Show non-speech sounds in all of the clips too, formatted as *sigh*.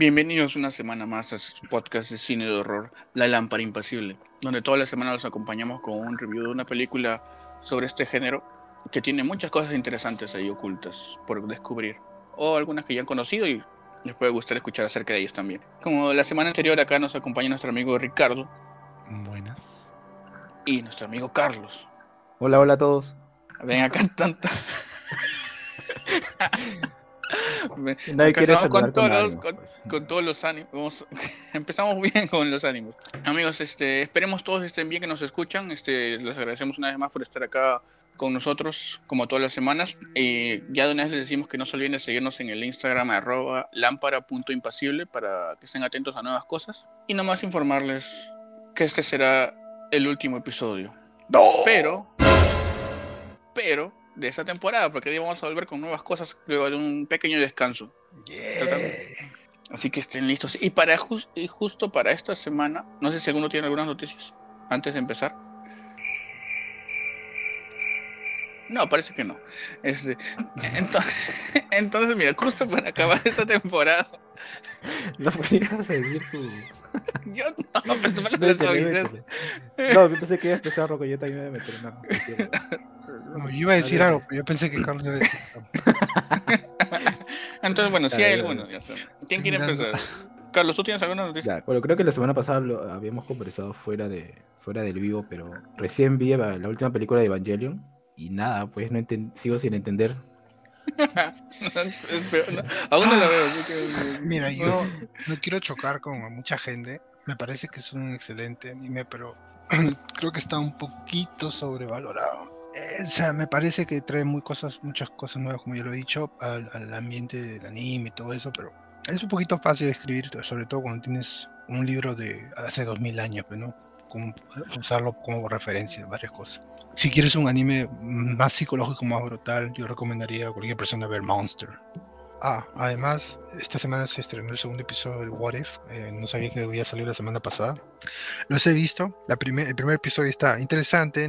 Bienvenidos una semana más a su podcast de cine de horror, La Lámpara Impasible, donde toda la semana los acompañamos con un review de una película sobre este género que tiene muchas cosas interesantes ahí ocultas por descubrir, o algunas que ya han conocido y les puede gustar escuchar acerca de ellas también. Como la semana anterior acá nos acompaña nuestro amigo Ricardo. Buenas. Y nuestro amigo Carlos. Hola, hola a todos. Ven acá tanto. *laughs* *laughs* Nadie quiere con, todos con los, con, pues. con todos los ánimos. *laughs* Empezamos bien con los ánimos. Amigos, este, esperemos todos estén bien que nos escuchan. Este, les agradecemos una vez más por estar acá con nosotros, como todas las semanas. Y ya de una vez les decimos que no se olviden de seguirnos en el Instagram arroba lámpara.impasible para que estén atentos a nuevas cosas. Y nomás informarles que este será el último episodio. Pero, pero, de esta temporada, porque ahí vamos a volver con nuevas cosas luego de un pequeño descanso. Yeah. Así que estén listos. Y para y justo para esta semana, no sé si alguno tiene algunas noticias antes de empezar. No, parece que no. Este, *laughs* entonces, *laughs* entonces, mira, justo para acabar esta temporada, *laughs* No podías decir tu. yo no, pero tú avisé. métele. No, yo pensé que iba a empezar Rocco, yo también me meter una. No, yo iba a decir algo, pero yo pensé que Carlos iba a decir algo. *laughs* Entonces, bueno, sí Dale, hay algunos. ya está. ¿Quién quiere empezar? Carlos, ¿tú tienes alguna noticia? Ya, bueno, creo que la semana pasada lo habíamos conversado fuera de fuera del vivo, pero recién vi la la última película de Evangelion y nada, pues no enten- sigo sin entender. *laughs* No, aún no la veo. así que- *laughs* Mira, yo no quiero chocar con mucha gente. Me parece que es un excelente anime, pero *clears throat* creo que está un poquito sobrevalorado. Eh, o sea, me parece que trae muy cosas, muchas cosas nuevas, como ya lo he dicho, al, al ambiente del anime y todo eso, pero es un poquito fácil de escribir, sobre todo cuando tienes un libro de hace 2000 años, pues, ¿no? Como usarlo como referencia, varias cosas. Si quieres un anime más psicológico, más brutal, yo recomendaría a cualquier persona ver Monster. Ah, además, esta semana se estrenó el segundo episodio de What If. eh, no sabía que había salido la semana pasada. Los he visto. El primer episodio está interesante.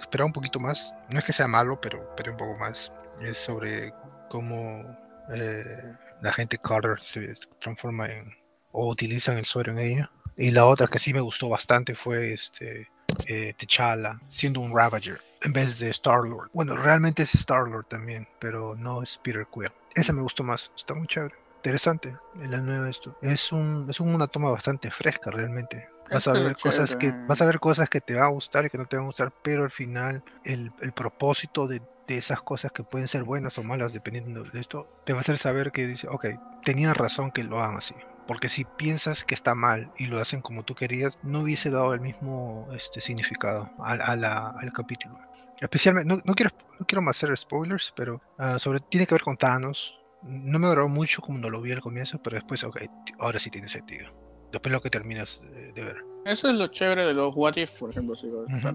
Esperaba un poquito más. No es que sea malo, pero, pero un poco más. Es sobre cómo eh, la gente Carter se transforma en. o utilizan el suero en ella. Y la otra que sí me gustó bastante fue este. eh, T'Challa siendo un Ravager en vez de Star-Lord. Bueno, realmente es Star-Lord también, pero no es Peter Quill. Esa me gustó más, está muy chévere. Interesante, la nueva esto. Es un, es una toma bastante fresca realmente. Vas a ver cosas que, vas a ver cosas que te van a gustar y que no te van a gustar, pero al final el, el propósito de, de esas cosas que pueden ser buenas o malas dependiendo de esto, te va a hacer saber que dice, ok, tenían razón que lo hagan así. Porque si piensas que está mal y lo hacen como tú querías, no hubiese dado el mismo este, significado al, a la- al capítulo. Especialmente, no, no quiero, no quiero hacer spoilers, pero ah, sobre tiene que ver con Thanos. No me agradó mucho como no lo vi al comienzo, pero después, ok, ahora sí tiene sentido. Después lo que terminas de, ver. Eso es lo chévere de los What If, por ejemplo.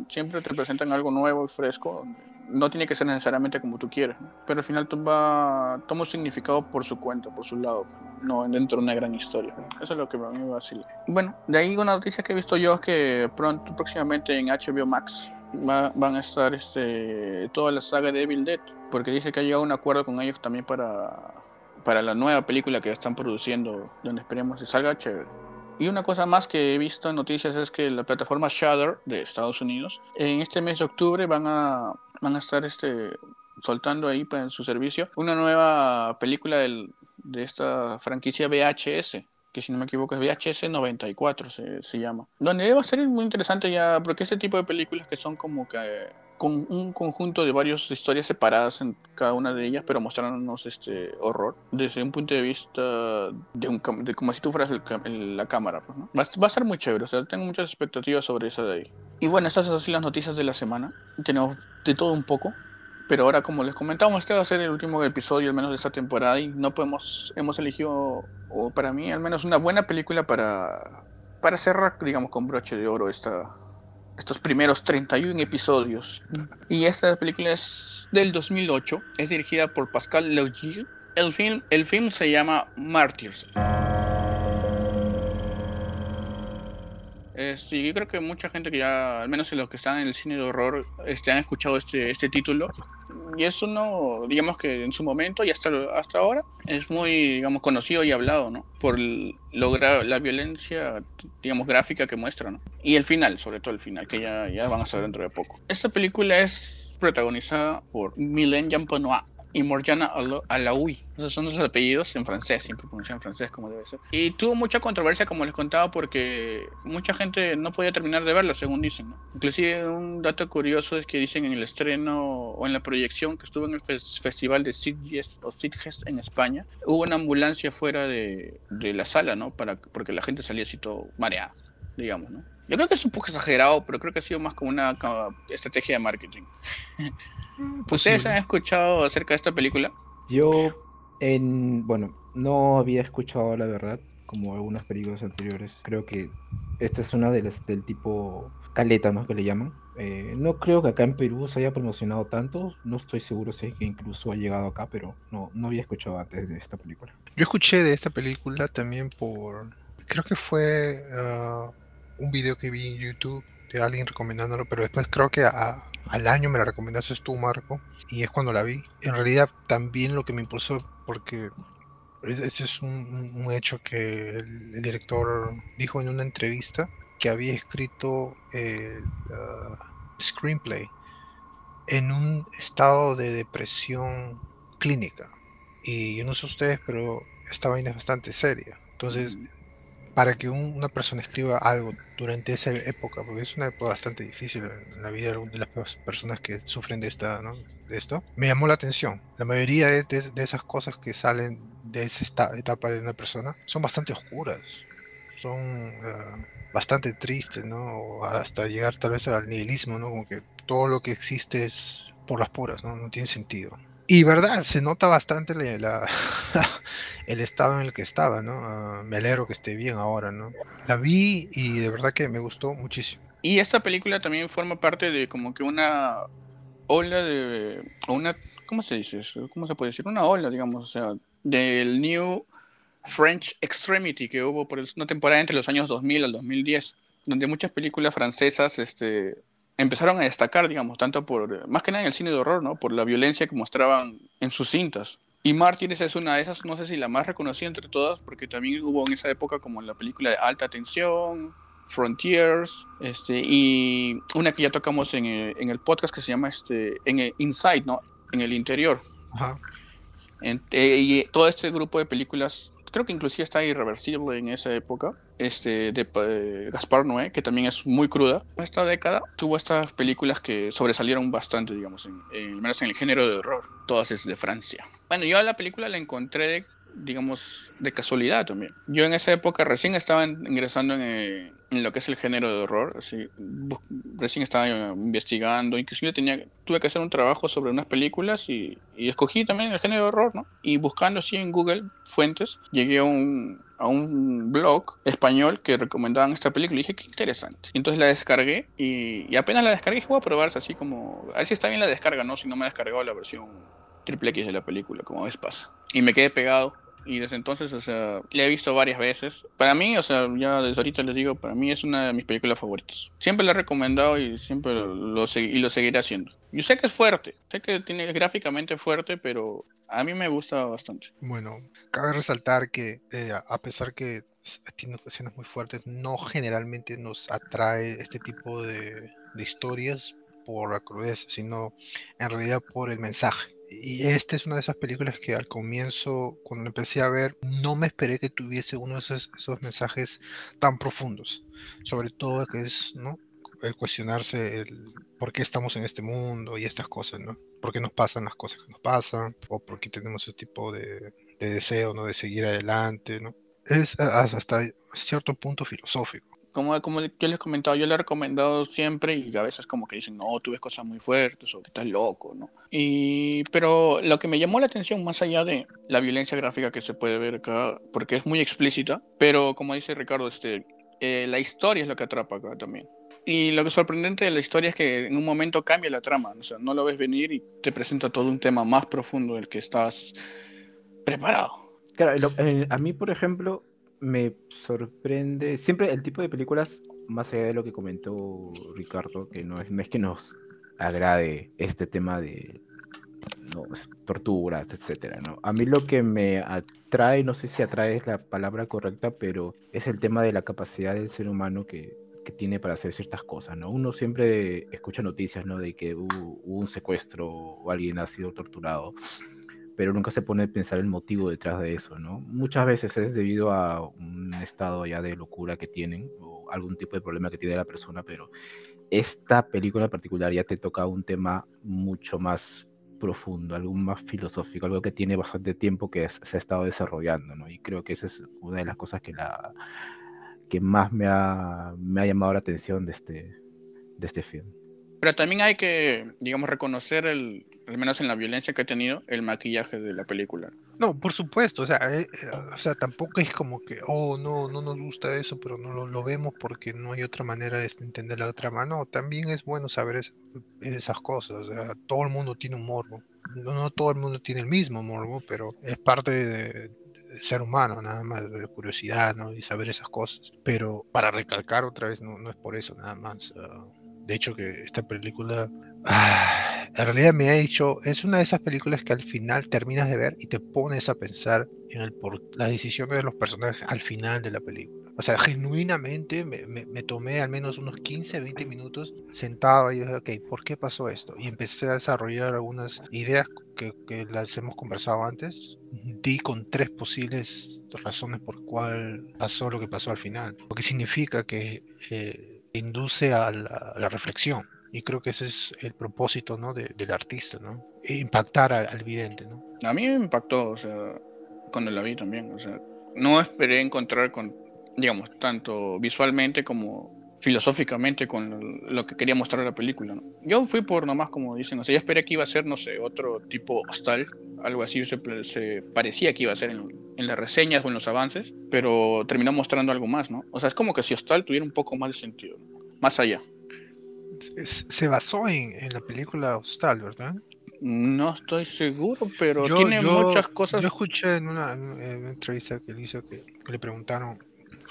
Siempre te presentan algo nuevo y fresco. No tiene que ser necesariamente como tú quieres, ¿no? pero al final toma, toma un significado por su cuenta, por su lado, no dentro de una gran historia. Eso es lo que a mí me vacila. Bueno, de ahí una noticia que he visto yo es que pronto, próximamente en HBO Max va- van a estar este, toda la saga de Evil Dead, porque dice que ha llegado a un acuerdo con ellos también para, para la nueva película que están produciendo, donde esperemos que salga chévere. Y una cosa más que he visto en noticias es que la plataforma Shudder de Estados Unidos en este mes de octubre van a van a estar este soltando ahí en su servicio una nueva película de esta franquicia VHS que si no me equivoco es VHS 94 se, se llama donde va a ser muy interesante ya porque este tipo de películas que son como que con un conjunto de varias historias separadas en cada una de ellas, pero mostrándonos este horror desde un punto de vista de, un, de como si tú fueras el el- la cámara. pues, ¿no? va, va a ser muy chévere, o sea, tengo muchas expectativas sobre esa de ahí. Y bueno, estas son las noticias de la semana. Tenemos de todo un poco. Pero ahora, como les comentamos, este va a ser el último episodio, al menos de esta temporada, y no podemos, hemos elegido, o para mí, al menos una buena película para, para cerrar, digamos, con broche de oro esta, estos primeros 31 episodios. Y esta película es del 2008, es dirigida por Pascal Laugier. El film, el film se llama Martyrs. Sí, yo creo que mucha gente que ya, al menos en los que están en el cine de horror, este, han escuchado este, este título. Y es uno, digamos que en su momento y hasta, hasta ahora, es muy, digamos, conocido y hablado, ¿no? Por lograr la violencia, digamos, gráfica que muestra, ¿no? Y el final, sobre todo el final, que ya, ya van a saber dentro de poco. Esta película es protagonizada por Mylène Jampanois, y Morjana Alaoui. Esos son los apellidos en francés, siempre pronuncian en francés como debe ser. Y tuvo mucha controversia, como les contaba, porque mucha gente no podía terminar de verlo, según dicen. ¿no? Inclusive un dato curioso es que dicen en el estreno o en la proyección que estuvo en el festival de Sitges o Sitges en España, hubo una ambulancia fuera de, de la sala, ¿no? Para, porque la gente salía así todo mareada, digamos, ¿no? Yo creo que es un poco exagerado, pero creo que ha sido más como una estrategia de marketing. *laughs* ¿Ustedes han escuchado acerca de esta película? Yo, en, bueno, no había escuchado la verdad, como algunas películas anteriores. Creo que esta es una de las del tipo caleta, ¿no? Que le llaman. Eh, no creo que acá en Perú se haya promocionado tanto. No estoy seguro si es que incluso ha llegado acá, pero no, no había escuchado antes de esta película. Yo escuché de esta película también por. Creo que fue ah, un video que vi en YouTube alguien recomendándolo, pero después creo que al año me la recomendaste tú, Marco, y es cuando la vi. En realidad también lo que me impulsó, porque ese es un, hecho que el, director dijo en una entrevista, que había escrito el uh, screenplay en un estado de depresión clínica. Y yo no sé ustedes, pero esta vaina es bastante seria. Entonces, mm para que una persona escriba algo durante esa época, porque es una época bastante difícil en la vida de las personas que sufren de, esta, de esto, me llamó la atención. La mayoría de, esas cosas que salen de esa etapa de una persona son bastante oscuras, son eh, bastante tristes, ¿no? Hasta llegar tal vez al nihilismo, ¿no? Como que todo lo que existe es por las puras, ¿no? No tiene sentido. Y verdad, se nota bastante la, *laughs* el estado en el que estaba, ¿no? Ah, me alegro que esté bien ahora, ¿no? La vi y de verdad que me gustó muchísimo. Y esta película también forma parte de como que una ola de... una, ¿Cómo se dice eso? ¿Cómo se puede decir? Una ola, digamos, o sea, del New French Extremity que hubo por una temporada entre los años 2000 al 2010, donde muchas películas francesas este, empezaron a destacar, digamos, tanto por, más que nada en el cine de horror, ¿no? Por la violencia que mostraban en sus cintas. Y Martínez es una de esas, no sé si la más reconocida entre todas, porque también hubo en esa época como la película de Alta Tensión, Frontiers, este, y una que ya tocamos en el, en el podcast que se llama este, en el Inside, ¿no? En el interior. Ajá. Eh, y todo este grupo de películas creo que inclusive está irreversible en esa época, este, de eh, Gaspar Noé, que también es muy cruda. Esta década tuvo estas películas que sobresalieron bastante, digamos, en, en, menos en el género de horror, todas es de Francia. Bueno, yo a la película la encontré digamos, de casualidad también. Yo en esa época recién estaba ingresando en, eh, en lo que es el género de horror, así, recién estaba investigando, inclusive tenía, tuve que hacer un trabajo sobre unas películas y, y escogí también el género de horror, ¿no? Y buscando así en Google fuentes, llegué a un, a un blog español que recomendaban esta película y dije, qué interesante. Entonces la descargué y, apenas la descargué, voy a probar así como, a ver si está bien la descarga, ¿no? Si no me ha descargado la versión triple X de la película, como a veces pasa. Y me quedé pegado y desde entonces, o sea, la he visto varias veces. Para mí, o sea, ya desde ahorita les digo, para mí es una de mis películas favoritas. Siempre la he recomendado y siempre lo, y lo seguiré haciendo. Yo sé que es fuerte, sé que tiene gráficamente fuerte, pero a mí me gusta bastante. Bueno, cabe resaltar que eh, a pesar que tiene escenas muy fuertes, no generalmente nos atrae este tipo de, de historias por la crudeza, sino en realidad por el mensaje y esta es una de esas películas que al comienzo, cuando empecé a ver, no me esperé que tuviese uno de esos, mensajes tan profundos. Sobre todo que es, ¿no? El cuestionarse el por qué estamos en este mundo y estas cosas, ¿no? ¿Por qué nos pasan las cosas que nos pasan? ¿O por qué tenemos ese tipo de, de deseo, ¿no? De seguir adelante, ¿no? Es hasta cierto punto filosófico como, como yo les he comentado, yo le he recomendado siempre y a veces como que dicen, no, tú ves cosas muy fuertes o que estás loco, ¿no? Y, pero lo que me llamó la atención, más allá de la violencia gráfica que se puede ver acá, porque es muy explícita, pero como dice Ricardo, este, eh, la historia es lo que atrapa acá también. Y lo que es sorprendente de la historia es que en un momento cambia la trama, o sea, no lo ves venir y te presenta todo un tema más profundo del que estás preparado. Claro, a mí, por ejemplo, me sorprende siempre el tipo de películas más allá de lo que comentó Ricardo, que no es, no es que nos agrade este tema de no, torturas, etcétera, ¿no? A mí lo que me atrae, no sé si atrae es la palabra correcta, pero es el tema de la capacidad del ser humano que, que tiene para hacer ciertas cosas, ¿no? Uno siempre escucha noticias, ¿no? De que hubo, hubo un secuestro o alguien ha sido torturado, pero nunca se pone a pensar el motivo detrás de eso, ¿no? Muchas veces es debido a un estado ya de locura que tienen o algún tipo de problema que tiene la persona, pero esta película en particular ya te toca un tema mucho más profundo, algo más filosófico, algo que tiene bastante tiempo que se ha estado desarrollando, ¿no? Y creo que esa es una de las cosas que la que más me ha, me ha llamado la atención de este, de este film. Pero también hay que, digamos, reconocer, el, al menos en la violencia que ha tenido, el maquillaje de la película. No, por supuesto, o sea, eh, eh, o sea, tampoco es como que, oh, no, no nos gusta eso, pero no lo, lo vemos porque no hay otra manera de entender la otra mano. También es bueno saber es- esas cosas, o sea, todo el mundo tiene un morbo. No, no todo el mundo tiene el mismo morbo, pero es parte de, ser humano, nada más, de curiosidad, ¿no? Y saber esas cosas. Pero para recalcar otra vez, no, no es por eso, nada más. ah, de hecho, que esta película, ah, en realidad me ha hecho, es una de esas películas que al final terminas de ver y te pones a pensar en el por, las decisiones de los personajes al final de la película. O sea, genuinamente me, me- me tomé al menos unos 15, 20 minutos sentado y dije, ok, ¿por qué pasó esto? Y empecé a desarrollar algunas ideas que, que las hemos conversado antes. Di con tres posibles razones por cuál pasó lo que pasó al final. Lo que significa que eh, induce a la, reflexión. Y creo que ese es el propósito ¿no? de- del artista, ¿no? E Impactar al, al vidente, ¿no? A mí me impactó, o sea, cuando la vi también, o sea, no esperé encontrar con, digamos, tanto visualmente como filosóficamente con lo, que quería mostrar la película, ¿no? Yo fui por nomás, como dicen, o sea, yo esperé que iba a ser, no sé, otro tipo hostal, algo así se, se parecía que iba a ser en, en las reseñas o en los avances, pero terminó mostrando algo más, ¿no? O sea, es como que si hostal tuviera un poco más de sentido, ¿no? más allá. Se, se basó en, en la película Hostal, ¿verdad? No estoy seguro, pero Yo- tiene yo- muchas cosas. Yo escuché en una, en una entrevista que le hizo que, que le preguntaron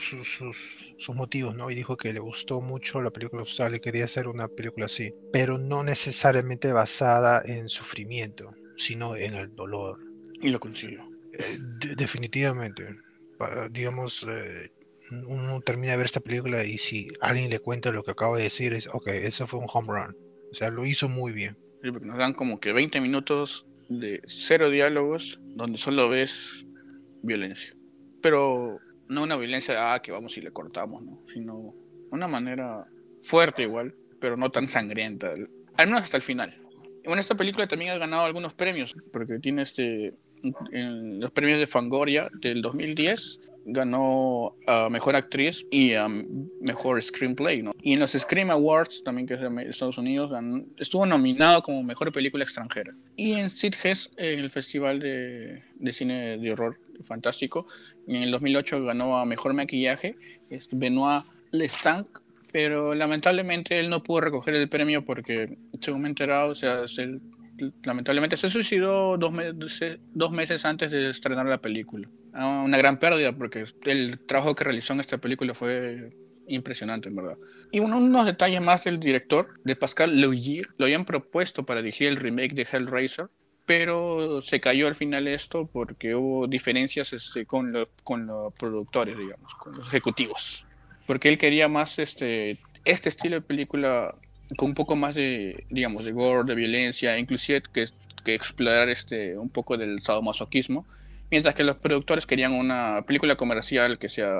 sus, sus, sus motivos, ¿no? Y dijo que le gustó mucho la película Hostal y quería hacer una película así, pero no necesariamente basada en sufrimiento, sino en el dolor. Y lo consiguió. Eh, de- definitivamente. Digamos, eh, uno termina de ver esta película y si alguien le cuenta lo que acabo de decir, es, ok, eso fue un home run. O sea, lo hizo muy bien. Sí, nos dan como que 20 minutos de cero diálogos donde solo ves violencia. Pero no una violencia ah, que vamos y le cortamos, ¿no? Sino una manera fuerte igual, pero no tan sangrienta. Al menos hasta el final. Bueno, esta película también ha ganado algunos premios, porque tiene este... En los premios de Fangoria del 2010 ganó a Mejor Actriz y a Mejor Screenplay, ¿no? Y en los Scream Awards, también que es de Estados Unidos, ganó- estuvo nominado como Mejor Película Extranjera. Y en Sitges, en el Festival de, de Cine de Horror Fantástico, en el 2008 ganó a Mejor Maquillaje, es Benoit Lestanc, pero lamentablemente él no pudo recoger el premio porque, según me he enterado, o sea, se- lamentablemente se suicidó dos, meses dos meses antes de estrenar la película. Ah, Una gran pérdida porque el trabajo que realizó en esta película fue impresionante, en verdad. Y uno- unos detalles más del director, de Pascal Laugier, lo habían propuesto para dirigir el remake de Hellraiser, pero se cayó al final esto porque hubo diferencias este, con, los, con los productores, digamos, con los ejecutivos. Porque él quería más este, este estilo de película con un poco más de, digamos, de gore, de violencia, inclusive que, que explorar este, un poco del sadomasoquismo, mientras que los productores querían una película comercial que sea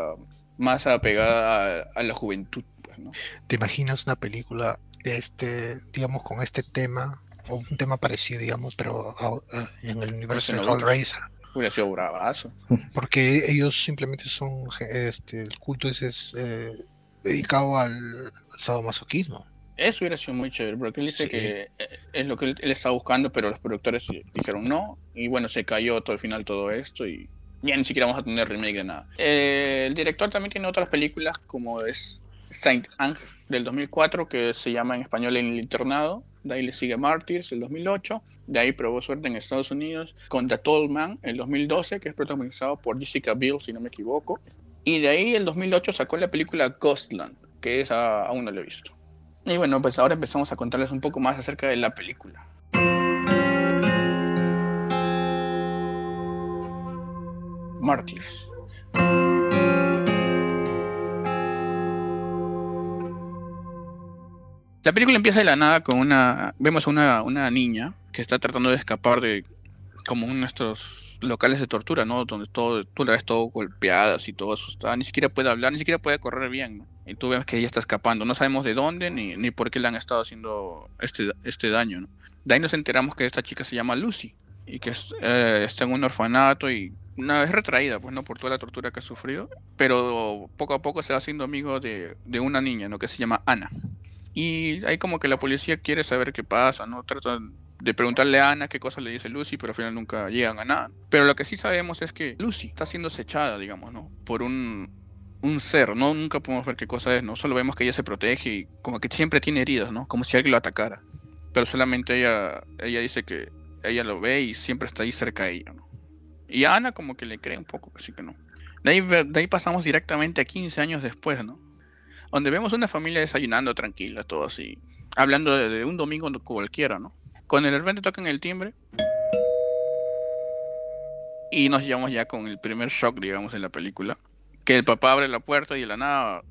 más apegada a, a la juventud. Pues, ¿no? ¿Te imaginas una película de este, digamos, con este tema, o un tema parecido, digamos, pero a- en el universo de. Hellraiser? Hubiera sido bravazo. Porque ellos simplemente son, este, el culto ese es eh, dedicado al, sadomasoquismo. Eso hubiera sido muy chévere, porque él dice Sí. que eh, es lo que él, él estaba buscando, pero los productores dijeron no, y bueno, se cayó todo al final todo esto, y ya ni siquiera vamos a tener remake de nada. Eh, el director también tiene otras películas, como es Saint Ange del 2004, que se llama en español En el Internado, de ahí le sigue Martyrs el 2008, de ahí probó suerte en Estados Unidos con The Tall Man el 2012, que es protagonizado por Jessica Biel, si no me equivoco, y de ahí el 2008 sacó la película Ghostland, que esa aún no lo he visto. Y bueno, pues ahora empezamos a contarles un poco más acerca de la película. Martyrs. La película empieza de la nada con una. Vemos a una, una niña que está tratando de escapar de como estos locales de tortura, ¿no? Donde todo, tú la ves todo golpeada y todo asustada, ni siquiera puede hablar, ni siquiera puede correr bien, ¿no? Y tú ves que ella está escapando, no sabemos de dónde ni, ni por qué le han estado haciendo este, este daño, ¿no? De ahí nos enteramos que esta chica se llama Lucy y que eh, está en un orfanato y una vez retraída, pues no por toda la tortura que ha sufrido, pero poco a poco se va haciendo amigo de, de una niña, ¿no? Que se llama Ana. Y ahí como que la policía quiere saber qué pasa, ¿no? Tratan de preguntarle a Ana qué cosa le dice Lucy, pero al final nunca llegan a nada. Pero lo que sí sabemos es que Lucy está siendo acechada, digamos, ¿no? Por un, un ser, ¿no? Nunca podemos ver qué cosa es, ¿no? Solo vemos que ella se protege y como que siempre tiene heridas, ¿no? Como si alguien lo atacara. Pero solamente ella, ella dice que ella lo ve y siempre está ahí cerca de ella, ¿no? Y a Ana como que le cree un poco, así que no. De ahí, de ahí pasamos directamente a 15 años después, ¿no? Donde vemos una familia desayunando tranquila, todo así. Hablando de, un domingo cualquiera, ¿no? Con el repente tocan el timbre. Y nos llevamos ya con el primer shock, digamos, en la película. Que el papá abre la puerta y de la nada,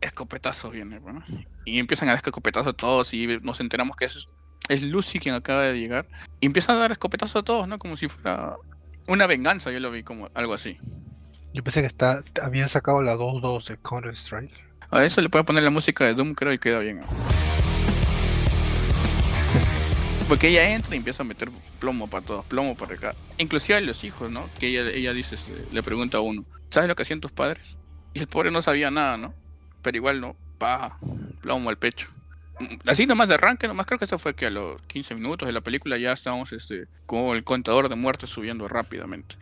escopetazos viene, ¿no? Y empiezan a dar escopetazos a todos y nos enteramos que es, es Lucy quien acaba de llegar. Y empiezan a dar escopetazos a todos, ¿no? Como si fuera una venganza, yo lo vi como algo así. Yo pensé que está, habían sacado la 2-2 de Counter Strike. A eso le puede poner la música de Doom, creo, y queda bien. *laughs* Porque ella entra y empieza a meter plomo para todos, plomo para acá. Inclusive a los hijos, ¿no? Que ella, ella dice, le pregunta a uno, ¿sabes lo que hacían tus padres? Y el pobre no sabía nada, ¿no? Pero igual no, pa, plomo al pecho. Así nomás de arranque, nomás creo que esto fue que a los 15 minutos de la película ya estábamos este, con el contador de muertes subiendo rápidamente.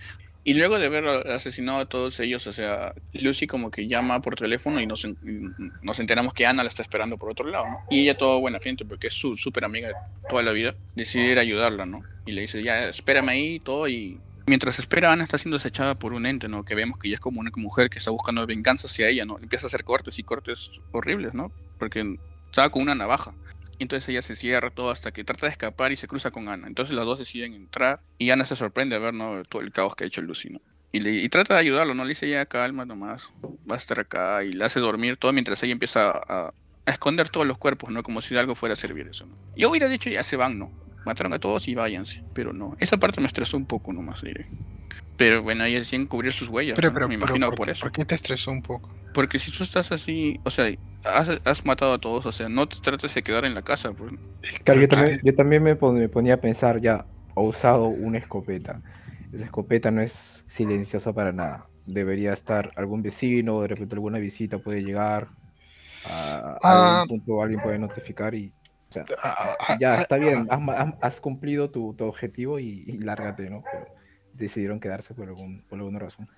Y luego de haber asesinado a todos ellos, o sea, Lucy como que llama por teléfono y nos, nos enteramos que Ana la está esperando por otro lado, ¿no? Y ella, toda buena gente, porque es su súper amiga de toda la vida, decide ir a ayudarla, ¿no? Y le dice, ya, espérame ahí y todo. Y mientras espera, Ana está siendo acechada por un ente, ¿no? Que vemos que ella es como una mujer que está buscando venganza hacia ella, ¿no? Empieza a hacer cortes y cortes horribles, ¿no? Porque estaba con una navaja. Entonces ella se cierra todo hasta que trata de escapar y se cruza con Ana. Entonces las dos deciden entrar y Ana se sorprende a ver ¿no? todo el caos que ha hecho Lucy. ¿no? Y, le, y trata de ayudarlo, ¿no? Le dice ya calma nomás, va a estar acá y le hace dormir todo mientras ella empieza a, a esconder todos los cuerpos, ¿no? Como si de algo fuera a servir eso, ¿no? Yo hubiera dicho ya se van, ¿no? Mataron a todos y váyanse. Pero no, esa parte me estresó un poco nomás, diré. Pero bueno, ahí deciden cubrir sus huellas. Pero, ¿no? pero, me pero, imagino ¿por, por eso. ¿por qué te estresó un poco? Porque si tú estás así, o sea, has, has matado a todos, o sea, no te trates de quedar en la casa, pues. Claro, yo también, yo también me, pon- me ponía a pensar ya, he usado una escopeta. Esa escopeta no es silenciosa para nada. Debería estar algún vecino, de repente alguna visita puede llegar. A, a Ah. algún punto alguien puede notificar y o sea, Ah, ah, ya ah, está bien, ah, has, ma- has- has cumplido tu, tu objetivo y, y lárgate, ¿no? Pero decidieron quedarse por, algún, por alguna razón.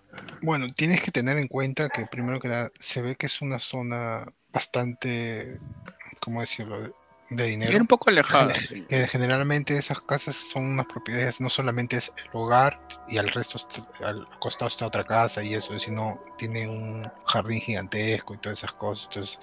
Bueno, tienes que tener en cuenta que primero que nada se ve que es una zona bastante, ¿cómo decirlo?, de dinero. Era un poco alejada. *laughs* Sí. que generalmente esas casas son unas propiedades, no solamente es el hogar y al resto, est- al costado está otra casa y eso, sino tiene un jardín gigantesco y todas esas cosas. Entonces,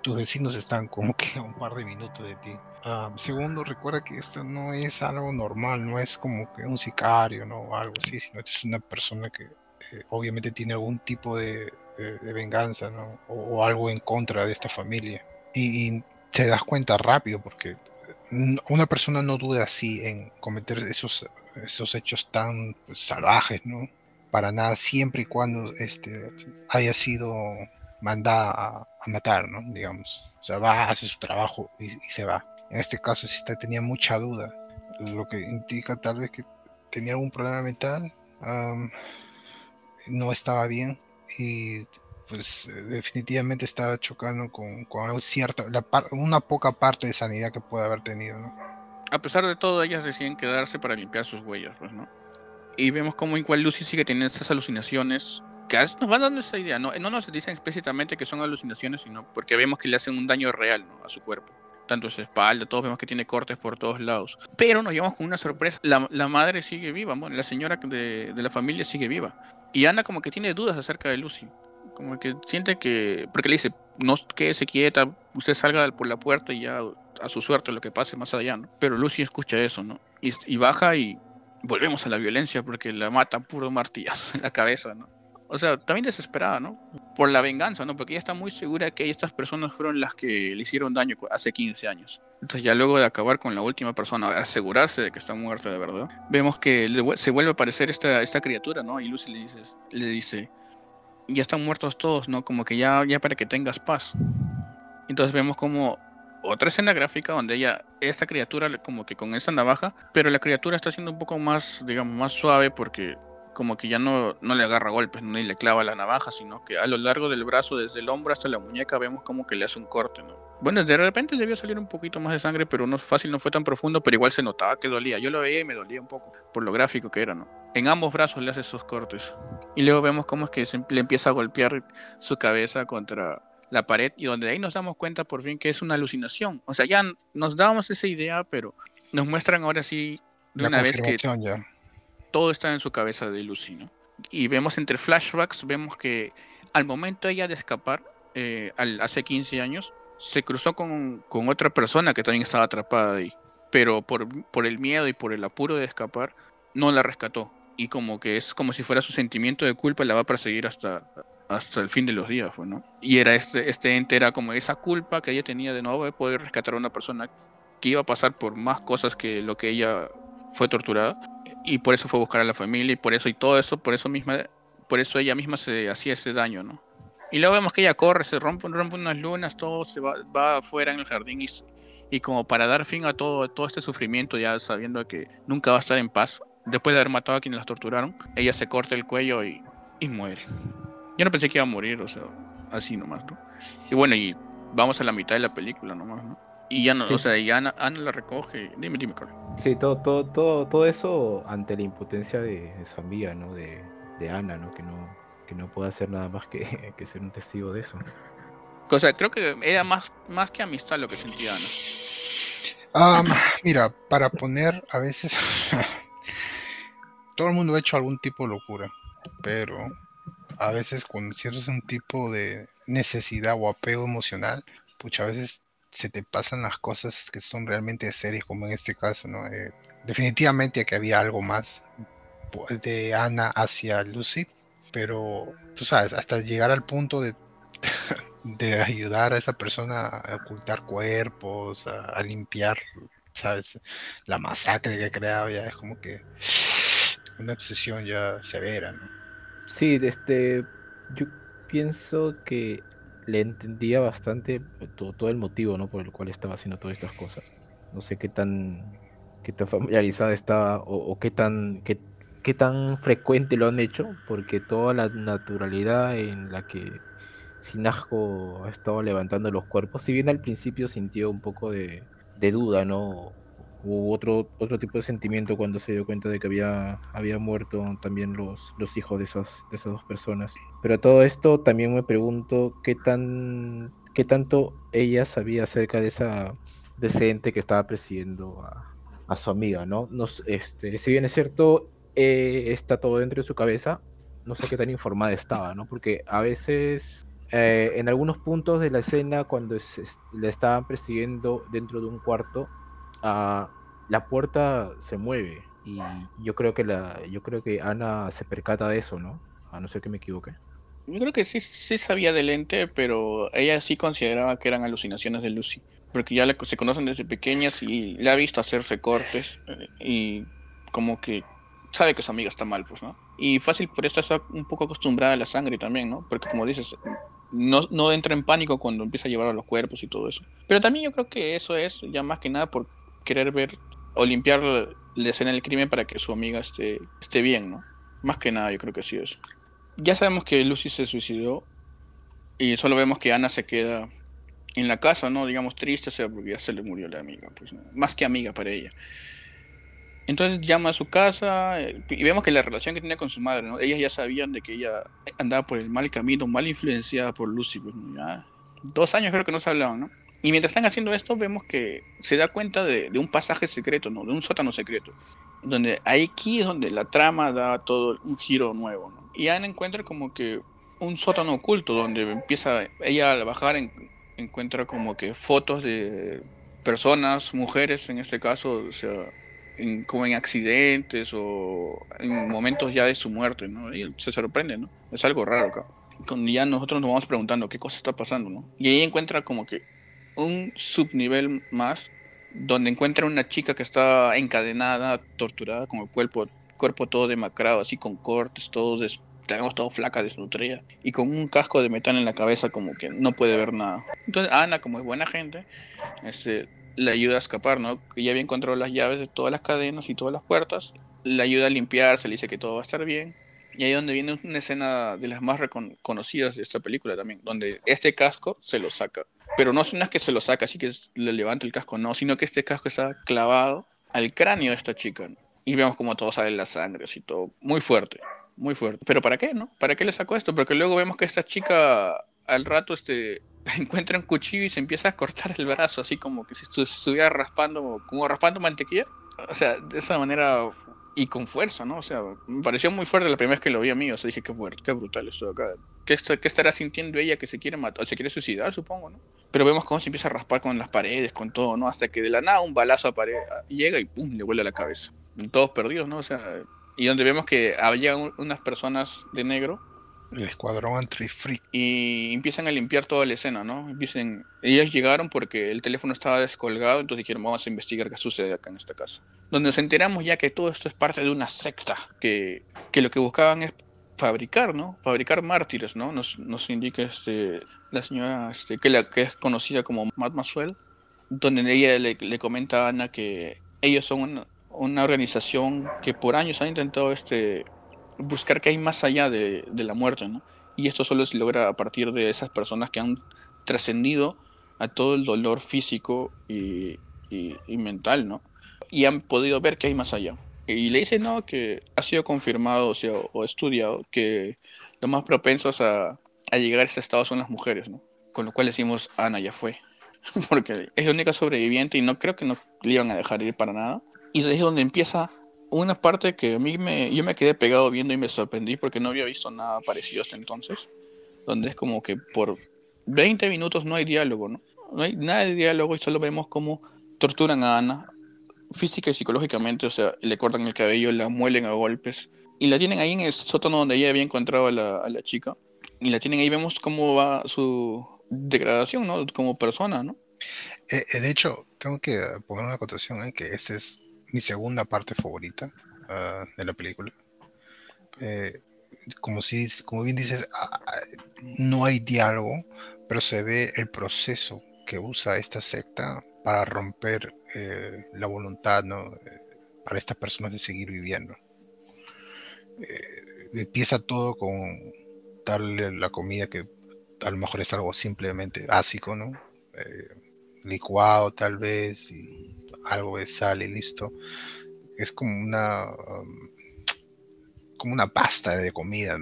tus vecinos están como que a un par de minutos de ti. Ah, segundo, recuerda que esto no es algo normal, no es como que un sicario, ¿no? O algo así, sino que es una persona que eh, obviamente tiene algún tipo de, de- venganza, ¿no? O, algo en contra de esta familia. Y, te das cuenta rápido porque una persona no duda así en cometer esos, esos hechos tan pues, salvajes, ¿no? Para nada, siempre y cuando este, haya sido mandada a, matar, ¿no? Digamos. O sea, va, hace su trabajo y, y se va. En este caso, sí te- tenía mucha duda, lo que indica tal vez que tenía algún problema mental, no estaba bien y pues eh, definitivamente estaba chocando con, con par- una poca parte de sanidad que puede haber tenido, ¿no? A pesar de todo, ellas deciden quedarse para limpiar sus huellas, pues, ¿no? Y vemos como igual Lucy sigue teniendo estas alucinaciones que nos van dando esa idea, ¿no? No nos dicen explícitamente que son alucinaciones, sino porque vemos que le hacen un daño real. A su cuerpo. Tanto su espalda, todos vemos que tiene cortes por todos lados. Pero nos llevamos con una sorpresa. La, la madre sigue viva, bueno, la señora de, de la familia sigue viva. Y Ana como que tiene dudas acerca de Lucy. Como que siente que... Porque le dice, no quédese quieta, usted salga por la puerta y ya a su suerte lo que pase más allá, ¿no? Pero Lucy escucha eso, ¿no? Y, y baja y volvemos a la violencia porque la mata puro martillazos en la cabeza, ¿no? O sea, también desesperada, ¿no? Por la venganza, ¿no? Porque ella está muy segura que estas personas fueron las que le hicieron daño hace 15 años. Entonces ya luego de acabar con la última persona, asegurarse de que está muerta de verdad, vemos que se vuelve a aparecer esta, criatura, ¿no? Y Lucy le dice, le dice, ya están muertos todos, ¿no? Como que ya, ya para que tengas paz. Entonces vemos como otra escena gráfica donde ella, esta criatura como que con esa navaja, pero la criatura está siendo un poco más, digamos, más suave porque como que ya no, no le agarra golpes, ni le clava la navaja, sino que a lo largo del brazo, desde el hombro hasta la muñeca, vemos como que le hace un corte, ¿no? Bueno, de repente debió salir un poquito más de sangre, pero no fácil, no fue tan profundo, pero igual se notaba que dolía. Yo lo veía y me dolía un poco, por lo gráfico que era, ¿no? En ambos brazos le hace esos cortes. Y luego vemos cómo es que le empieza a golpear su cabeza contra la pared y donde ahí nos damos cuenta por fin que es una alucinación. O sea, ya nos dábamos esa idea, pero nos muestran ahora sí de una vez que todo está en su cabeza de Lucy, ¿no? Y vemos entre flashbacks, vemos que al momento ella de escapar, eh, hace 15 años, se cruzó con, con, otra persona que también estaba atrapada ahí. Pero por, por el miedo y por el apuro de escapar, no la rescató. Y como que es como si fuera su sentimiento de culpa, la va a perseguir hasta, hasta el fin de los días, pues, ¿no? Y era este, este ente era como esa culpa que ella tenía de de poder rescatar a una persona que iba a pasar por más cosas que lo que ella fue torturada y por eso fue a buscar a la familia y por eso y todo eso, por eso misma, por eso ella misma se hacía ese daño, ¿no? Y luego vemos que ella corre, se rompe, rompe unas lunas, todo se va, va afuera en el jardín y, y como para dar fin a todo, todo este sufrimiento, ya sabiendo que nunca va a estar en paz, después de haber matado a quienes las torturaron, ella se corta el cuello y, y muere. Yo no pensé que iba a morir, o sea, así nomás, ¿no? Y bueno, y vamos a la mitad de la película nomás, ¿no? Y ya no, o sea, y Ana, Ana, la recoge. Dime, dime, Carlos. Sí, todo, todo, todo, todo eso ante la impotencia de, su amiga, ¿no? De, de, Ana, ¿no? Que no, que no puede hacer nada más que, *laughs* que ser un testigo de eso. O sea, creo que era más, más que amistad lo que sentía Ana. Um, mira, para poner a veces *laughs* todo el mundo ha hecho algún tipo de locura, pero a veces cuando sientes un tipo de necesidad o apego emocional, pucha, a veces se te pasan las cosas que son realmente serias, como en este caso, ¿no? Eh, definitivamente que había algo más de Ana hacia Lucy, pero tú sabes, hasta llegar al punto de, *laughs* de ayudar a esa persona a ocultar cuerpos, a, limpiar, ¿sabes? La masacre que creaba ya es como que *sighs* una obsesión ya severa, ¿no? Sí, este, yo pienso que le entendía bastante todo, todo, el motivo ¿no? por el cual estaba haciendo todas estas cosas. No sé qué tan, qué tan familiarizada estaba o, qué, tan, qué, qué, tan frecuente lo han hecho, porque toda la naturalidad en la que Sinasco ha estado levantando los cuerpos, si bien al principio sintió un poco de, de duda, ¿no? Hubo otro, otro tipo de sentimiento cuando se dio cuenta de que había, había muerto también los, los hijos de esas, de esas dos personas. Pero todo esto también me pregunto qué tan qué tanto ella sabía acerca de esa de ese ente que estaba presidiendo a, su amiga, ¿no? Nos, este, si bien es cierto, eh, está todo dentro de su cabeza, no sé qué tan informada estaba, ¿no? Porque a veces eh, en algunos puntos de la escena, cuando le estaban persiguiendo dentro de un cuarto, la puerta se mueve y yo creo que la yo creo que Ana se percata de eso, ¿no? A no ser que me equivoque. Yo creo que sí, sí sabía del ente, pero ella sí consideraba que eran alucinaciones de Lucy. Porque ya se conocen desde pequeñas y le ha visto hacerse cortes eh, y como que sabe que su amiga está mal, pues, ¿no? Y fácil por eso está un poco acostumbrada a la sangre también, ¿no? Porque como dices, no, no entra en pánico cuando empieza a llevar a los cuerpos y todo eso. Pero también yo creo que eso es ya más que nada por querer ver o limpiar la escena del crimen para que su amiga esté, esté bien, ¿no? Más que nada, yo creo que sí eso. Ya sabemos que Lucy se suicidó y solo vemos que Ana se queda en la casa, ¿no? Digamos triste, o sea, porque ya se le murió la amiga, pues, más que amiga para ella. Entonces llama a su casa eh, y vemos que la relación que tenía con su madre, ¿no? Ellas ya sabían de que ella andaba por el mal camino, mal influenciada por Lucy, pues, ya dos años creo que no se hablaban, ¿no? Y mientras están haciendo esto, vemos que se da cuenta de, un pasaje secreto, ¿no? De un sótano secreto. Donde aquí es donde la trama da todo un giro nuevo, ¿no? Y Ana encuentra como que un sótano oculto donde empieza ella a bajar, encuentra como que fotos de personas, mujeres en este caso, o sea, como en accidentes o en momentos ya de su muerte, ¿no? Y se sorprende, ¿no? Es algo raro acá. Cuando ya nosotros nos vamos preguntando qué cosa está pasando, ¿no? Y ahí encuentra como que un subnivel más donde encuentra una chica que está encadenada, torturada, con el cuerpo, cuerpo todo demacrado, así con cortes, todo tenemos todo flaca, desnutrida, y con un casco de metal en la cabeza como que no puede ver nada. Entonces Ana, como es buena gente, este, le ayuda a escapar, ¿no? Que ya había encontrado las llaves de todas las cadenas y todas las puertas, le ayuda a limpiarse, le dice que todo va a estar bien. Y ahí donde viene una escena de las más reconocidas de esta película también, donde este casco se lo saca. Pero no es que se lo saca, así que le levanta el casco, no, sino que este casco está clavado al cráneo de esta chica. Y vemos como todo sale la sangre, así todo, muy fuerte muy fuerte. Pero ¿para qué, no? ¿Para qué le sacó esto? Porque luego vemos que esta chica al rato este *laughs* encuentra un cuchillo y se empieza a cortar el brazo, así como que si estuviera raspando, como raspando mantequilla. O sea, de esa manera y con fuerza, ¿no? O sea, me pareció muy fuerte la primera vez que lo vi a mí, o sea, dije, qué, qué brutal esto de acá. ¿Qué, ¿Qué, estará sintiendo ella que se quiere matar, o se quiere suicidar, supongo, ¿no? Pero vemos cómo se empieza a raspar con las paredes, con todo, ¿no? Hasta que de la nada un balazo pared llega y pum, le vuela la cabeza. Todos perdidos, ¿no? O sea, y donde vemos que había unas personas de negro. El escuadrón anti-free. Y empiezan a limpiar toda la escena, ¿no? Empiezan, ellas llegaron porque el teléfono estaba descolgado, entonces dijeron, vamos a investigar qué sucede acá en esta casa. Donde nos enteramos ya que todo esto es parte de una secta, que, que lo que buscaban es fabricar, ¿no? Fabricar mártires, ¿no? Nos, nos indica este, la señora este, que, la, que es conocida como Matt Maswell, donde ella le, le comenta a Ana que ellos son una, una organización que por años ha intentado este, buscar que hay más allá de, la muerte, ¿no? Y esto solo se logra a partir de esas personas que han trascendido a todo el dolor físico y, mental, ¿no? Y han podido ver que hay más allá. Y le dice, no, que ha sido confirmado o, sea, o estudiado que lo más propensos a, a, llegar a ese estado son las mujeres, ¿no? Con lo cual decimos, Ana ya fue. *laughs* Porque es la única sobreviviente y no creo que no le iban a dejar ir para nada. Y es donde empieza una parte que a mí me, yo me quedé pegado viendo y me sorprendí porque no había visto nada parecido hasta entonces. Donde es como que por 20 minutos no hay diálogo, ¿no? No hay nada de diálogo y solo vemos cómo torturan a Ana física y psicológicamente, o sea, le cortan el cabello, la muelen a golpes y la tienen ahí en el sótano donde ella había encontrado a la, chica y la tienen ahí, vemos cómo va su degradación, ¿no? Como persona, ¿no? Eh, eh, de hecho, tengo que poner una acotación, ¿eh? que este es mi segunda parte favorita ah, de la película. Como, si, como bien dices, ah, ah, no hay diálogo, pero se ve el proceso que usa esta secta para romper eh, la voluntad ¿no? Eh, para estas personas de seguir viviendo. empieza todo con darle la comida que a lo mejor es algo simplemente básico, ¿no? licuado tal vez, algo de sal y listo. Es como una um, como una pasta de comida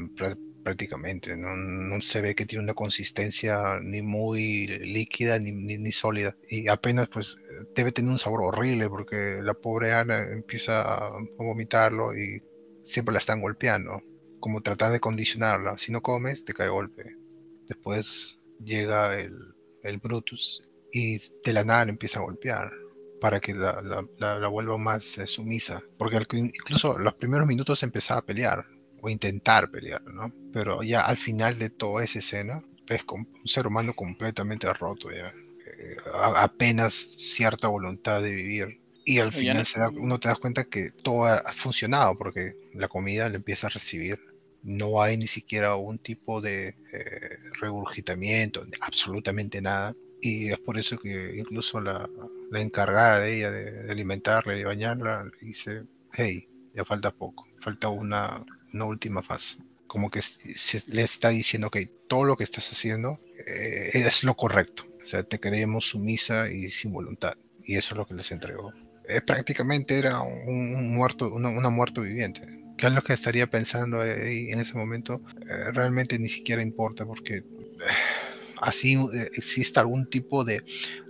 prácticamente. No, se ve que tiene una consistencia ni muy líquida ni, ni, sólida. Y apenas pues debe tener un sabor horrible porque la pobre Ana empieza a vomitarlo y siempre la están golpeando. Como tratar de condicionarla. Si no comes, te cae golpe. Después llega el, el Brutus y de la nada empieza a golpear para que la, la, vuelva más eh, sumisa. Porque incluso los primeros minutos empezaba a pelear o intentar pelear, ¿no? Pero ya al final de toda esa escena, ves un ser humano completamente roto, ya. Eh, apenas cierta voluntad de vivir. Y al final uno te das cuenta que todo ha funcionado porque la comida le empieza a recibir. No hay ni siquiera un tipo de eh, regurgitamiento, absolutamente nada y es por eso que incluso la, la encargada de ella de, alimentarla y de bañarla dice, hey, ya falta poco, falta una, una última fase. Como que se, le está diciendo, que todo lo que estás haciendo eh, es lo correcto. O sea, te queremos sumisa y sin voluntad. Y eso es lo que les entregó. Eh, prácticamente era un, muerto, una, una, muerto viviente. ¿Qué es lo que estaría pensando ahí en ese momento? Eh, realmente ni siquiera importa porque así eh, existe algún tipo de,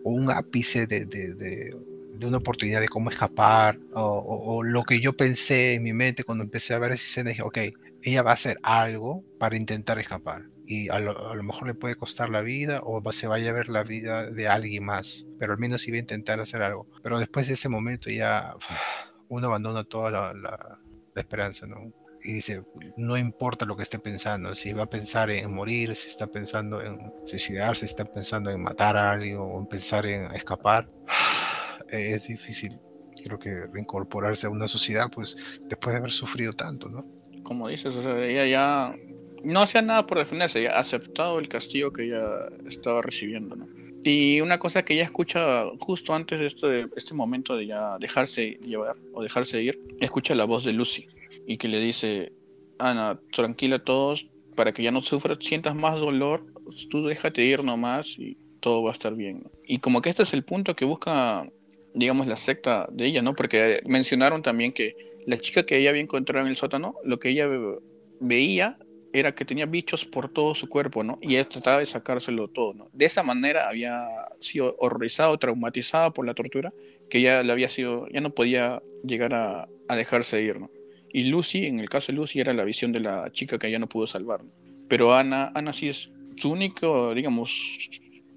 o un ápice de, una oportunidad de cómo escapar, o, lo que yo pensé en mi mente cuando empecé a ver esa escena, dije, ok, ella va a hacer algo para intentar escapar. y a lo, a lo, mejor le puede costar la vida o se vaya a ver la vida de alguien más, pero al menos iba a intentar hacer algo. Pero después de ese momento ya *sighs* uno abandona toda la, la, la esperanza, ¿no? y dice, no importa lo que esté pensando, si va a pensar en morir, si está pensando en suicidarse, si está pensando en matar a alguien o en pensar en escapar, *sighs* es difícil, creo que reincorporarse a una sociedad, pues después de haber sufrido tanto, ¿no? Como dices, o ella ya no hacía nada por defenderse, ya ha aceptado el castigo que ella estaba recibiendo, ¿no? Y una cosa que ella escucha justo antes de este, este momento de ya dejarse llevar o dejarse ir, escucha la voz de Lucy y que le dice, Ana, tranquila a todos, para que ya no sufras, sientas más dolor, tú déjate ir nomás y todo va a estar bien. Y como que este es el punto que busca, digamos, la secta de ella, ¿no? Porque mencionaron también que la chica que ella había encontrado en el sótano, lo que ella veía era que tenía bichos por todo su cuerpo, ¿no? Y ella trataba de sacárselo todo, ¿no? De esa manera había sido horrorizado, traumatizada por la tortura, que ya le había sido, ya no podía llegar a, a dejarse ir, ¿no? Y Lucy, en el caso de Lucy, era la visión de la chica que ella no pudo salvar. Pero Ana, Ana sí es su único, digamos,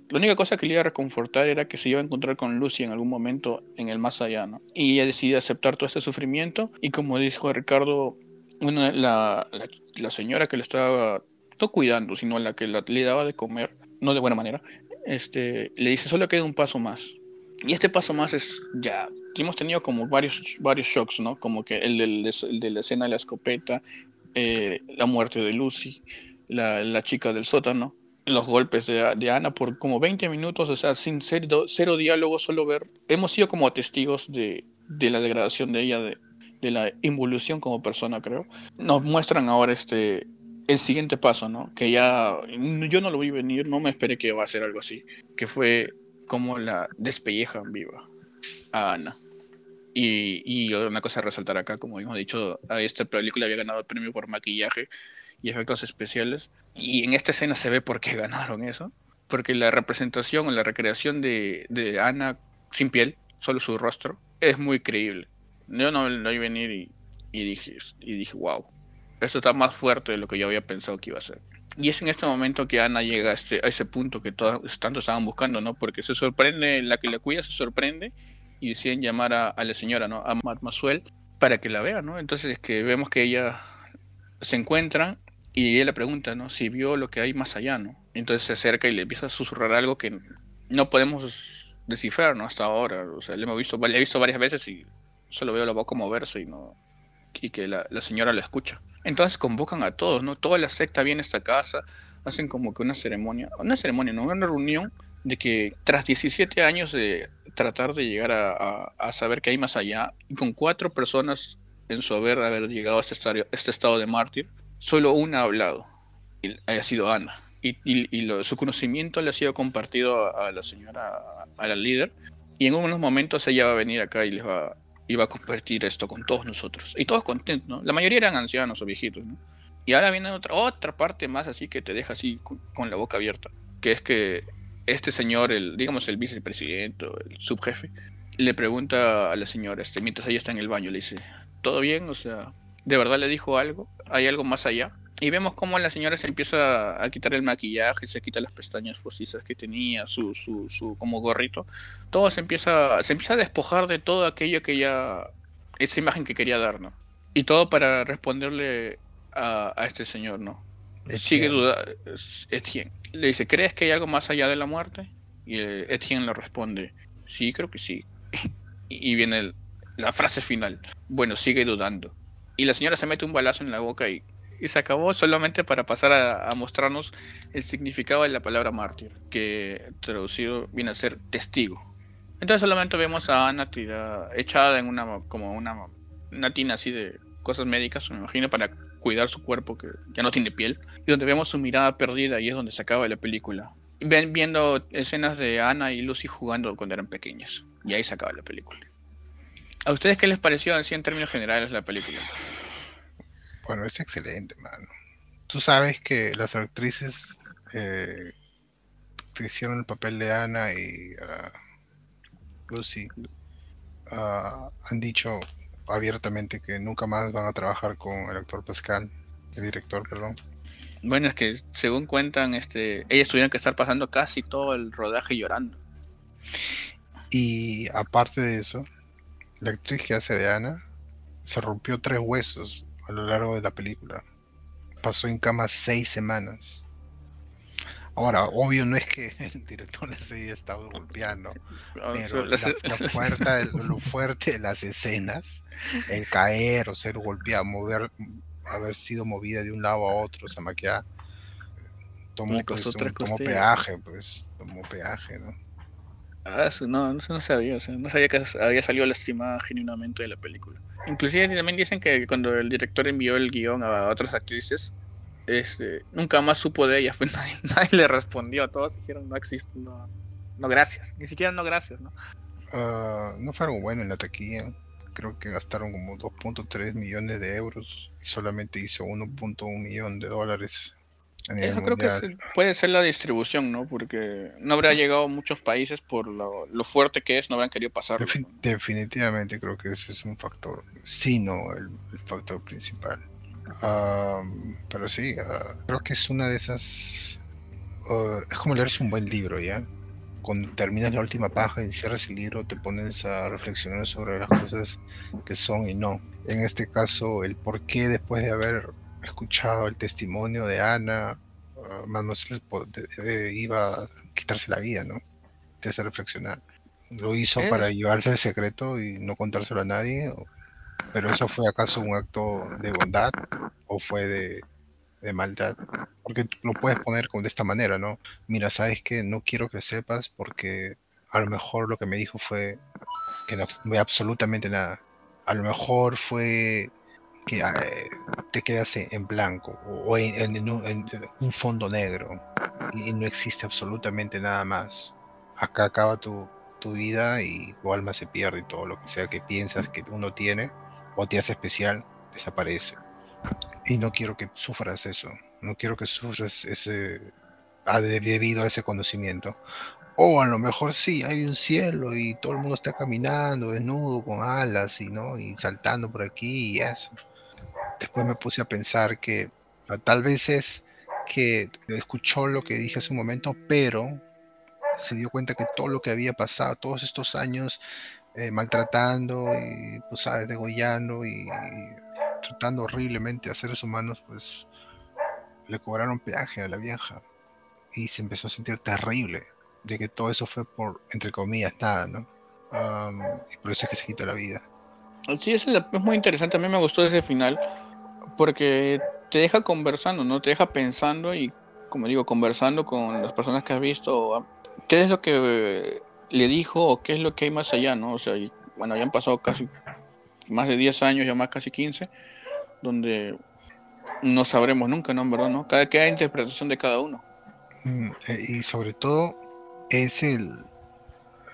la única cosa que le iba a reconfortar era que se iba a encontrar con Lucy en algún momento en el más allá, ¿no? Y ella decide aceptar todo este sufrimiento y como dijo Ricardo, la, la, la, señora que le estaba no cuidando, sino la que le daba de comer, no de buena manera, este, le dice, solo queda un paso más. Y este paso más es ya hemos tenido como varios, varios shocks, ¿no? Como que el, de la escena de la escopeta, eh, la muerte de Lucy, la, chica del sótano, los golpes de, de, Ana por como 20 minutos, o sea, sin cero, cero diálogo, solo ver. Hemos sido como testigos de, de la degradación de ella, de, de, la involución como persona, creo. Nos muestran ahora este el siguiente paso, ¿no? Que ya yo no lo vi venir, no me esperé que iba a ser algo así, que fue como la despellejan viva a Ana. Y, y, una cosa a resaltar acá, como hemos dicho, a esta película había ganado el premio por maquillaje y efectos especiales. Y en esta escena se ve por qué *laughs* ganaron eso. Porque la representación o la recreación de, de Ana sin piel, solo su rostro, es muy creíble. Yo no lo vi venir y, y, dije, y dije, wow, esto está más fuerte de lo que yo había pensado que iba a ser. Y es en este momento que Ana llega a, este, a ese punto que todos tanto estaban buscando, ¿no? Porque se sorprende, la que la cuida se sorprende y deciden llamar a, a la señora, ¿no? A Mademoiselle para que la vea, ¿no? Entonces es que vemos que ella se encuentran y ella le pregunta, ¿no? Si vio lo que hay más allá, ¿no? Entonces se acerca y le empieza a susurrar algo que no podemos descifrar, ¿no? Hasta ahora, o sea, le hemos visto, le he visto varias veces y solo veo la boca moverse y no y que la, señora la escucha. Entonces convocan a todos, ¿no? Toda la secta viene a esta casa, hacen como que una ceremonia, una ceremonia, no, una reunión de que tras 17 años de tratar de llegar a, saber que hay más allá, y con cuatro personas en su haber haber llegado a este, este estado de mártir, solo una ha hablado, y ha sido Ana. Y, y, su conocimiento le ha sido compartido a, la señora, a la líder, y en unos momentos ella va a venir acá y les va, y va a compartir esto con todos nosotros. Y todos contentos, ¿no? La mayoría eran ancianos o viejitos, ¿no? Y ahora viene otra, otra parte más así que te deja así con, con la boca abierta, que es que este señor, el, digamos el vicepresidente, el subjefe, le pregunta a la señora, este, mientras ella está en el baño, le dice, ¿todo bien? O sea, ¿de verdad le dijo algo? ¿Hay algo más allá? Y vemos cómo la señora se empieza a quitar el maquillaje, se quita las pestañas postizas que tenía, su, su, su como gorrito. Todo se empieza, se empieza a despojar de todo aquello que ella, esa imagen que quería dar, ¿no? Y todo para responderle a, a este señor, ¿no? Sigue dudando. Etienne. Le dice, ¿crees que hay algo más allá de la muerte? Y Etienne le responde, sí, creo que sí. *laughs* y viene la frase final, bueno, sigue dudando. Y la señora se mete un balazo en la boca y, y se acabó solamente para pasar a, mostrarnos el significado de la palabra mártir, que traducido viene a ser testigo. Entonces solamente vemos a Ana echada en una como una, una tina así de cosas médicas, me imagino, para cuidar su cuerpo que ya no tiene piel, y donde vemos su mirada perdida y es donde se acaba la película. Ven viendo escenas de Ana y Lucy jugando cuando eran pequeñas, y ahí se acaba la película. ¿A ustedes qué les pareció así en términos generales la película? Bueno, es excelente, mano. Tú sabes que las actrices eh, que hicieron el papel de Ana y uh, Lucy uh, han dicho abiertamente que nunca más van a trabajar con el actor Pascal, el director, perdón. Bueno, es que según cuentan, este, ellas tuvieron que estar pasando casi todo el rodaje llorando. Y aparte de eso, la actriz que hace de Ana se rompió tres huesos a lo largo de la película. Pasó en cama seis semanas. Ahora, obvio no es que *laughs* el director la haya estado golpeando, pero la- lo, fuerte, lo fuerte de las escenas, el caer o ser golpeado, mover, haber sido movida de un lado a otro, esa maquillada, tomó, pues, un- tomó peaje, pues, tomó peaje, ¿no? Ah, no, no, sabía, o sea, no sabía que había salido lastimada genuinamente de la película. Inclusive también dicen que cuando el director envió el guion a otras actrices, este, nunca más supo de ellas, *laughs* pues nadie, nadie le respondió, todos dijeron no existe, no, no gracias, ni siquiera no gracias, ¿no? Ah, no fue algo bueno en la taquilla. Creo que gastaron como 2.3 millones de euros y solamente hizo 1.1 millón de dólares Eso creo que es- puede ser la distribución, ¿no? Porque no habrá llegado a muchos países por lo, lo fuerte que es, no habrán querido pasarlo. Defin- definitivamente creo que ese es un factor, sí, no el, el factor principal. Pero sí, ah, creo que es una de esas. ah, es como leerse un buen libro, ¿ya? Cuando terminas la última página y cierras el libro, te pones a reflexionar sobre las cosas que son y no. En este caso, el por qué después de haber escuchado el testimonio de Ana, ah, po- de- eh, iba a quitarse la vida, ¿no? Te hace reflexionar. ¿Lo hizo para llevarse el secreto y no contárselo a nadie? ¿Pero eso fue acaso un acto de bondad o fue de, de maldad? Porque lo puedes poner como de esta manera, ¿no? Mira, sabes que no quiero que sepas porque a lo mejor lo que me dijo fue que no ve absolutamente nada. A lo mejor fue que eh, te quedas en blanco o en, un, en un fondo negro y no existe absolutamente nada más. Acá acaba tu, tu vida y tu alma se pierde y todo lo que sea que piensas que uno tiene o te hace especial desaparece. Y no quiero que sufras eso, no quiero que sufras ese ah, de- debido a ese conocimiento. O a lo mejor sí, hay un cielo y todo el mundo está caminando desnudo con alas y no y saltando por aquí y eso. Después me puse a pensar que tal vez es que escuchó lo que dije hace un momento, pero se dio cuenta que todo lo que había pasado, todos estos años eh, maltratando y, pues, sabes, degollando y, tratando horriblemente a seres humanos, pues le cobraron peaje a la vieja y se empezó a sentir terrible de que todo eso fue por, entre comillas, nada, ¿no? Am, y por eso es que se quitó la vida. Sí, es, es muy interesante. A mí me gustó ese final porque te deja conversando, ¿no? Te deja pensando y, como digo, conversando con las personas que has visto. ah, ¿Qué es lo que le dijo o qué es lo que hay más allá, ¿no? O sea, bueno, ya han pasado casi más de 10 años, ya más casi 15, donde no sabremos nunca, ¿no? Verdad, ¿no? Cada, cada interpretación de cada uno. Mm, eh, y sobre todo es el,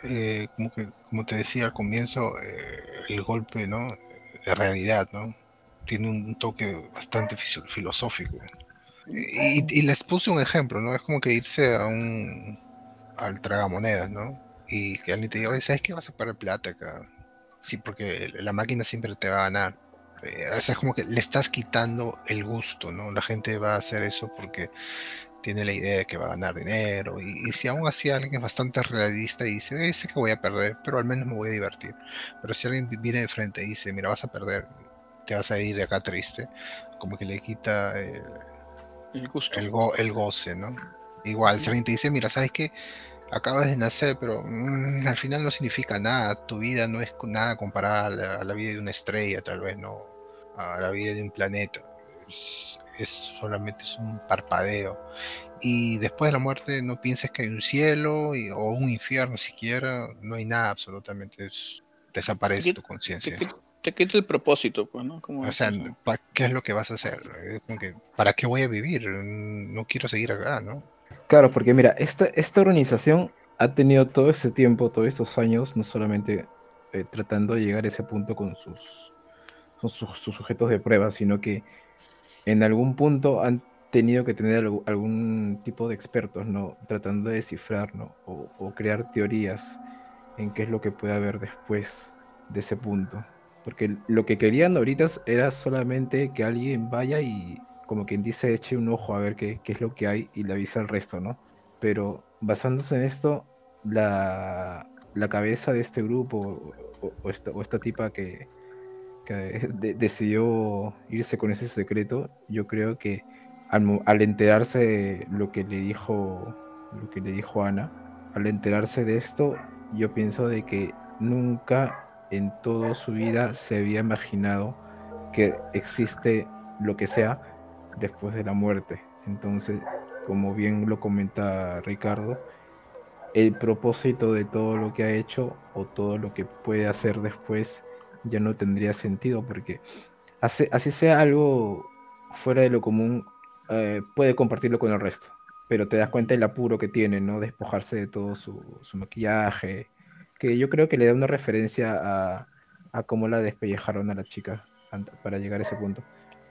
eh, como, que, como te decía al comienzo, eh, el golpe, ¿no? De realidad, ¿no? Tiene un toque bastante filosófico. Y, y les puse un ejemplo, ¿no? Es como que irse a un al tragamonedas, ¿no? Y que alguien te diga, oye, ¿sabes qué vas a pagar plata acá? Sí, porque la máquina siempre te va a ganar. Eh, o sea, es como que le estás quitando el gusto, ¿no? La gente va a hacer eso porque tiene la idea de que va a ganar dinero. Y, y si aún así alguien es bastante realista y dice, eh, sé que voy a perder, pero al menos me voy a divertir. Pero si alguien vi- viene de frente y dice, mira, vas a perder, te vas a ir de acá triste, como que le quita el, El gusto. el, go- el goce, ¿no? Igual, si alguien te dice, mira, ¿sabes qué? Acabas de nacer, pero mm, al final no significa nada. Tu vida no es nada comparada a la, a la vida de una estrella, tal vez, no. A la vida de un planeta. Es, es solamente es un parpadeo. Y después de la muerte no pienses que hay un cielo y- o un infierno siquiera. No hay nada absolutamente. es- desaparece tu conciencia. Te, quit- te quita el propósito, pues, ¿no? Como O sea, dices, ¿no? ¿pa- ¿qué es lo que vas a hacer? ¿Para qué voy a vivir? No quiero seguir acá, ¿no? Claro, porque mira, esta, esta organización ha tenido todo ese tiempo, todos estos años, no solamente eh, tratando de llegar a ese punto con sus, con sus, sus sujetos de prueba, sino que en algún punto han tenido que tener algún tipo de expertos, ¿no? Tratando de descifrar, ¿no? O, o crear teorías en qué es lo que puede haber después de ese punto. Porque lo que querían ahorita era solamente que alguien vaya y como quien dice, eche un ojo a ver qué, qué es lo que hay y le avisa al resto, ¿no? Pero basándose en esto, la, la cabeza de este grupo o, esta, o esta, tipa que, que *laughs* de, decidió irse con ese secreto, yo creo que al, al, enterarse lo que le dijo lo que le dijo Ana, al enterarse de esto, yo pienso de que nunca en toda su vida se había imaginado que existe lo que sea después de la muerte. Entonces, como bien lo comenta Ricardo, el propósito de todo lo que ha hecho o todo lo que puede hacer después ya no tendría sentido porque así, sea algo fuera de lo común, eh, puede compartirlo con el resto, pero te das cuenta del apuro que tiene, ¿no? Despojarse de todo su maquillaje, que yo creo que le da una referencia a, a cómo la despellejaron a la chica para llegar a ese punto.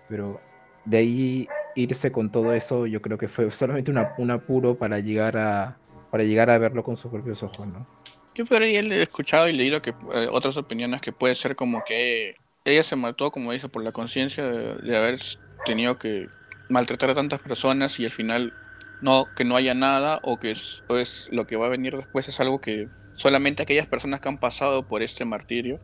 Pero de ahí irse con todo eso, yo creo que fue solamente una, un apuro para llegar a para llegar a verlo con sus propios ojos, ¿no? Yo por ahí he escuchado y leído que eh, otras opiniones que puede ser como que ella se mató, como dice, por la conciencia de, de, haber tenido que maltratar a tantas personas y al final no que no haya nada o que es, o es lo que va a venir después es algo que solamente aquellas personas que han pasado por este martirio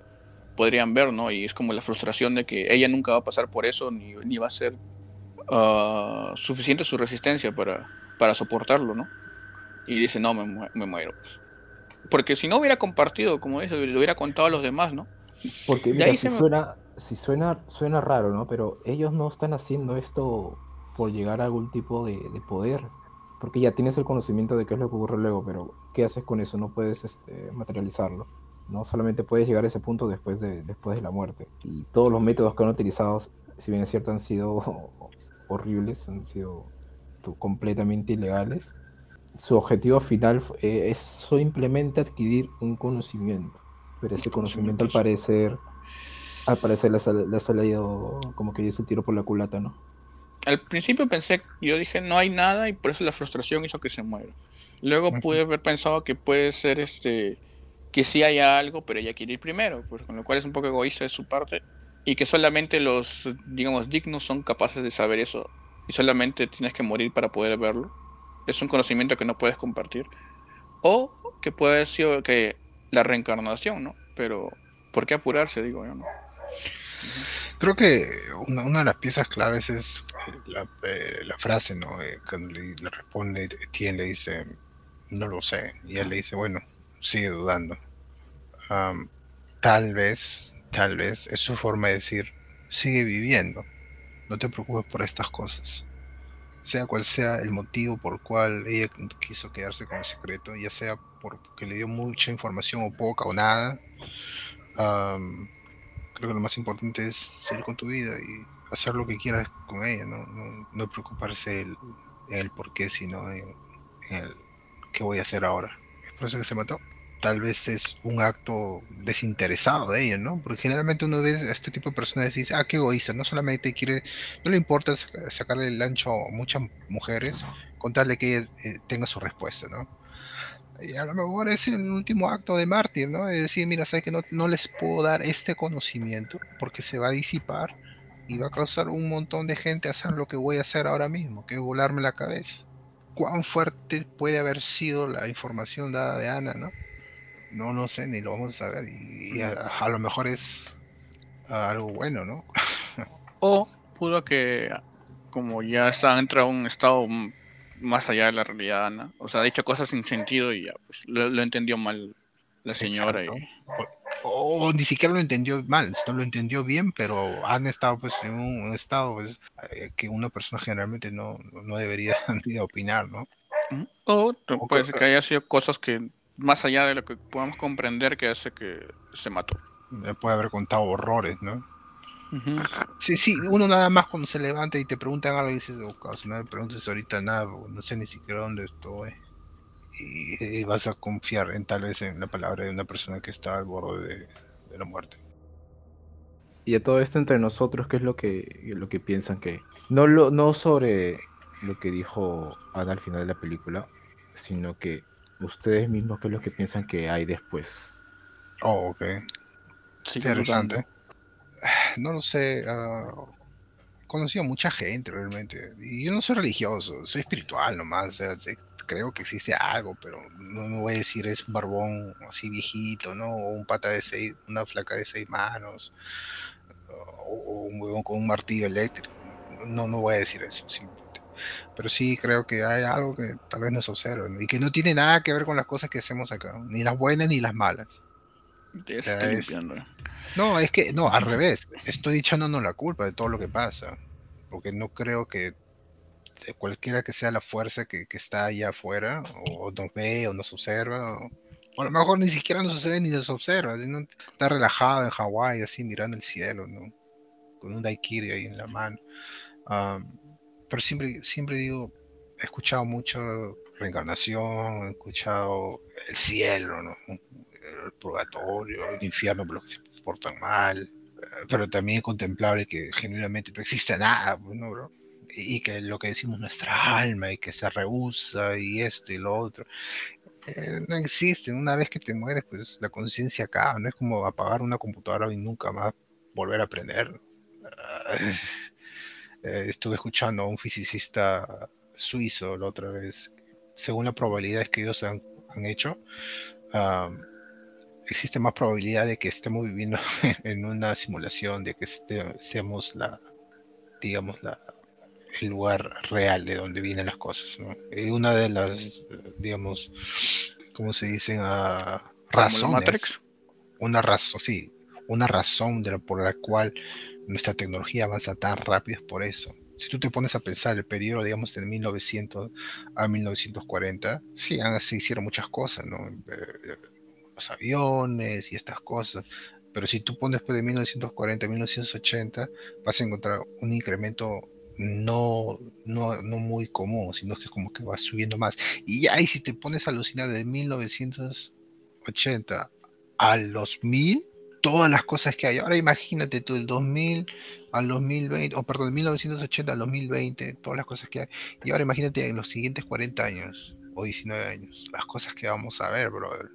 podrían ver, ¿no? Y es como la frustración de que ella nunca va a pasar por eso ni, ni va a ser uh, suficiente su resistencia para, para soportarlo, ¿no? Y dice, no, me, me muero. Porque si no hubiera compartido, como dice, lo hubiera contado a los demás, ¿no? Porque mira, si, me... suena, si suena, suena raro, ¿no? Pero ellos no están haciendo esto por llegar a algún tipo de, de, poder. Porque ya tienes el conocimiento de qué es lo que ocurre luego, pero ¿qué haces con eso? No puedes este, materializarlo. ¿no? Solamente puedes llegar a ese punto después de, después de la muerte. Y todos los métodos que han utilizado, si bien es cierto, han sido *laughs* horribles, han sido completamente ilegales. Su objetivo final eh, es simplemente adquirir un conocimiento. Pero ese conocimiento al parecer, al parecer les ha, salido como que dice el tiro por la culata, ¿no? Al principio pensé, yo dije no hay nada y por eso la frustración hizo que se muera. Luego pude haber pensado que puede ser este que sí haya algo, pero ella quiere ir primero, pues, con lo cual es un poco egoísta de su parte y que solamente los, digamos, dignos son capaces de saber eso y solamente tienes que morir para poder verlo. Es un conocimiento que no puedes compartir. O que puede ser que la reencarnación, ¿no? Pero, ¿por qué apurarse? Digo yo, ¿no? Creo que una, una, de las piezas claves es la, eh, la frase, ¿no? Eh, cuando le, le responde, Tien le dice, no lo sé. Y él le dice, bueno, sigue dudando. Um, tal vez, tal vez es su forma de decir, sigue viviendo, no te preocupes por estas cosas. Sea cual sea el motivo por el cual ella quiso quedarse con el secreto, ya sea porque le dio mucha información o poca o nada, um, creo que lo más importante es seguir con tu vida y hacer lo que quieras con ella, no, no, preocuparse en el, el por qué, sino en, en el qué voy a hacer ahora por eso que se mató. Tal vez es un acto desinteresado de ella, ¿no? Porque generalmente uno ve a este tipo de personas y dice, ah, qué egoísta, no solamente quiere, no le importa sacarle el ancho a muchas mujeres, contarle que ella eh, tenga su respuesta, ¿no? Y a lo mejor es el último acto de mártir, ¿no? Es decir, mira, sabes que no, no les puedo dar este conocimiento porque se va a disipar y va a causar un montón de gente a hacer lo que voy a hacer ahora mismo, que es volarme la cabeza cuán fuerte puede haber sido la información dada de Ana, ¿no? No, no sé, ni lo vamos a saber. Y, y a, a, lo mejor es algo bueno, ¿no? *laughs* o pudo que, como ya está entrado en un estado más allá de la realidad, Ana, o sea, ha dicho cosas sin sentido y ya, pues, lo, lo entendió mal la señora. Y... O, ni siquiera lo entendió mal, no lo entendió bien, pero han estado pues en un estado pues, que una persona generalmente no, no debería *laughs* ni opinar, ¿no? O puede ser que haya sido cosas que más allá de lo que podamos comprender que hace que se mató. Le puede haber contado horrores, ¿no? Uh -huh. Sí, sí, uno nada más cuando se levanta y te preguntan algo y dices, oh, si no me preguntes ahorita nada, no sé ni siquiera dónde estoy y, y, vas a confiar en tal vez en la palabra de una persona que está al borde de, de, la muerte. Y a todo esto entre nosotros, ¿qué es lo que, lo que piensan que... No, lo, no sobre lo que dijo Ana al final de la película, sino que ustedes mismos, ¿qué es lo que piensan que hay después? Oh, ok. Sí, Interesante. *sighs* No lo sé. Uh, conocido a mucha gente realmente. Y yo no soy religioso, soy espiritual nomás. O sea, creo que existe algo, pero no voy a decir es un barbón así viejito, ¿no? O un pata de seis, una flaca de seis manos, o, un huevón con un martillo eléctrico. No, no voy a decir eso, simplemente. Pero sí creo que hay algo que tal vez nos observa y que no tiene nada que ver con las cosas que hacemos acá, ni las buenas ni las malas. No, es que, no, al revés. Estoy echándonos la culpa de todo lo que pasa. Porque no creo que cualquiera que sea la fuerza que, está allá afuera, o, nos ve, o nos observa, o, a lo mejor ni siquiera nos ve ni nos observa, sino está relajado en Hawái, así mirando el cielo, ¿no? Con un daiquiri ahí en la mano. pero siempre, siempre digo, he escuchado mucho reencarnación, he escuchado el cielo, ¿no? el purgatorio, el infierno por los que se portan mal, eh, pero también contemplable que genuinamente no existe nada, pues, ¿no, bro? Y que lo que decimos nuestra alma y que se rehúsa y esto y lo otro, eh, no existe. Una vez que te mueres, pues la conciencia acaba, no es como apagar una computadora y nunca más volver a aprender. *laughs* Eh, estuve escuchando a un fisicista suizo la otra vez, según las probabilidades que ellos han, hecho, existe más probabilidad de que estemos viviendo *laughs* en una simulación, de que seamos la, digamos, la, el lugar real de donde vienen las cosas. Y una de las, digamos, ¿cómo se dicen? Uh, razones. Una razón, sí, una razón de por la cual nuestra tecnología avanza tan rápido es por eso. Si tú te pones a pensar el periodo, digamos, de 1900 a 1940, sí, se hicieron muchas cosas, ¿no? Eh, los aviones y estas cosas. Pero si tú pones después de 1940 a 1980, vas a encontrar un incremento no, no, no muy común, sino que como que va subiendo más. Y ya, y si te pones a alucinar de 1980 al 2000, todas las cosas que hay. Ahora imagínate tú, del 2000 al 2020, o perdón, de 1980 al 2020, todas las cosas que hay. Y ahora imagínate en los siguientes 40 años o 19 años, las cosas que vamos a ver, brother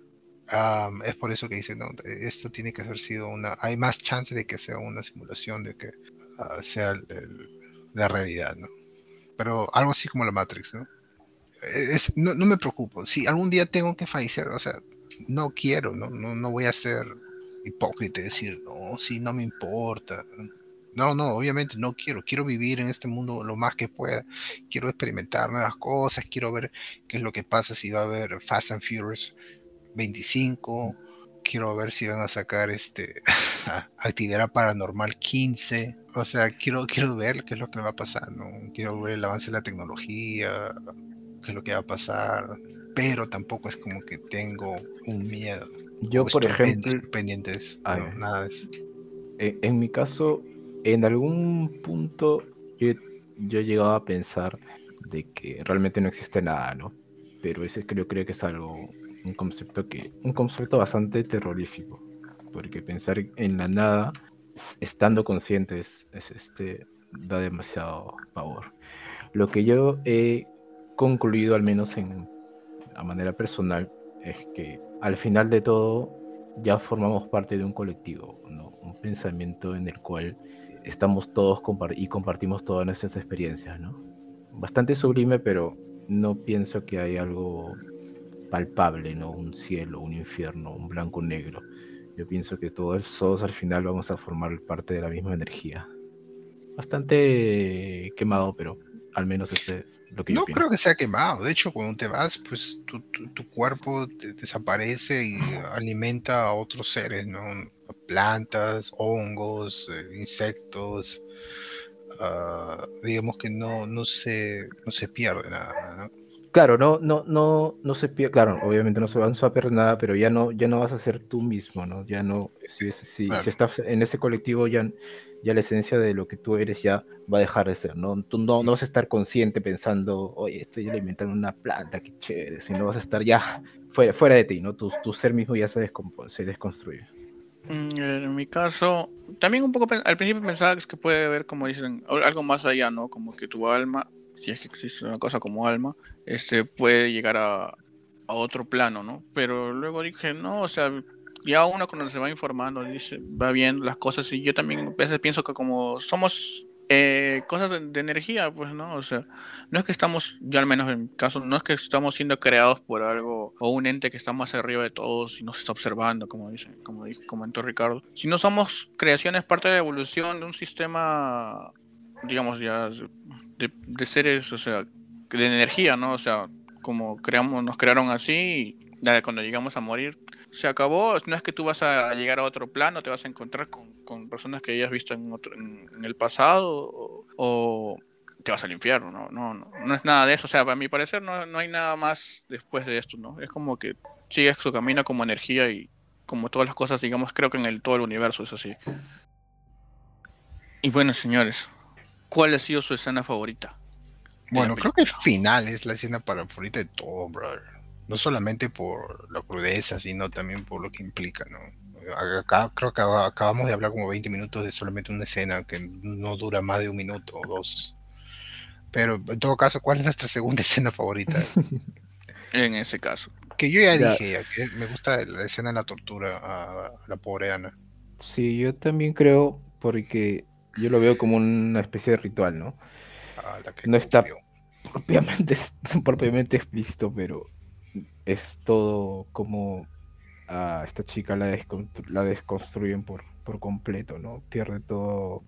es por eso que dicen, no, esto tiene que haber sido una, hay más chance de que sea una simulación de que ah, sea la realidad, ¿no? Pero algo así como la Matrix, ¿no? Es, no, me preocupo, si algún día tengo que fallecer, o sea, no quiero, no, no, no voy a ser hipócrita y decir, no, sí, no me importa. No, no, obviamente no quiero. Quiero vivir en este mundo lo más que pueda. Quiero experimentar nuevas cosas. Quiero ver qué es lo que pasa si va a haber Fast and Furious 25. Quiero ver si van a sacar este *laughs* actividad paranormal 15. O sea, quiero, quiero ver qué es lo que va a pasar, ¿no? Quiero ver el avance de la tecnología, qué es lo que va a pasar. Pero tampoco es como que tengo un miedo. Yo, por ejemplo, pendientes, nada de eso. E, en, mi caso, en algún punto yo, yo he llegado a pensar de que realmente no existe nada, ¿no? Pero ese creo, creo que es algo un concepto que un concepto bastante terrorífico porque pensar en la nada estando conscientes es, este da demasiado pavor lo que yo he concluido al menos en a manera personal es que al final de todo ya formamos parte de un colectivo un pensamiento en el cual estamos todos y compartimos todas nuestras experiencias ¿no? bastante sublime pero no pienso que hay algo palpable, ¿no? Un cielo, un infierno, un blanco-negro. Yo pienso que todos, todos al final vamos a formar parte de la misma energía. Bastante quemado, pero al menos ese es lo que no yo creo que sea quemado. De hecho, cuando te vas, pues tu, tu, cuerpo desaparece y *clears throat* alimenta a otros seres, ¿no? Plantas, hongos, eh, insectos. Ah, digamos que no, no, se, no se pierde nada, ¿no? Claro, no, no, no, no se pierde, claro, obviamente no se va a perder nada, pero ya no, ya no vas a ser tú mismo, ¿no? Ya no, si, si, si estás en ese colectivo, ya, ya la esencia de lo que tú eres ya va a dejar de ser, ¿no? Tú no, no vas a estar consciente pensando, oye, estoy alimentando una planta, qué chévere, sino vas a estar ya fuera, fuera de ti, ¿no? Tu, tu ser mismo ya se, se desconstruye. Mm, en mi caso, también un poco al principio pensaba que puede haber, como dicen, algo más allá, ¿no? Como que tu alma si es que existe una cosa como alma, este puede llegar a, a otro plano, ¿no? Pero luego dije, no, o sea, ya uno cuando se va informando, dice, va viendo las cosas y yo también a veces pienso que como somos eh, cosas de, energía, pues, ¿no? O sea, no es que estamos, yo al menos en mi caso, no es que estamos siendo creados por algo o un ente que está más arriba de todos y nos está observando, como dice, como dijo, comentó Ricardo, sino somos creaciones parte de la evolución de un sistema, digamos ya, de, seres, o sea, de energía, ¿no? O sea, como creamos, nos crearon así y cuando llegamos a morir se acabó. No es que tú vas a llegar a otro plano, te vas a encontrar con, con personas que hayas visto en, otro, en, el pasado o, te vas al infierno. ¿no? No, no, no, es nada de eso. O sea, para mi parecer no, no hay nada más después de esto. ¿no? Es como que sigues tu camino como energía y como todas las cosas, digamos, creo que en el, todo el universo es así. Y bueno, señores, ¿cuál ha sido su escena favorita? Bueno, creo que el final es la escena favorita de todo, brother no solamente por la crudeza, sino también por lo que implica, ¿no? Acá creo que acabamos de hablar como 20 minutos de solamente una escena que no dura más de un minuto o dos. Pero en todo caso, ¿cuál es nuestra segunda *laughs* escena favorita? en ese caso. Que yo ya, dije, que me gusta la escena de la tortura a la pobre Ana. Sí, yo también creo, porque yo lo veo como una especie de ritual, ¿no? Ah, no está propiamente, *laughs* propiamente explícito, pero es todo como a esta chica la, la desconstruyen por, por completo, ¿no? Pierde todo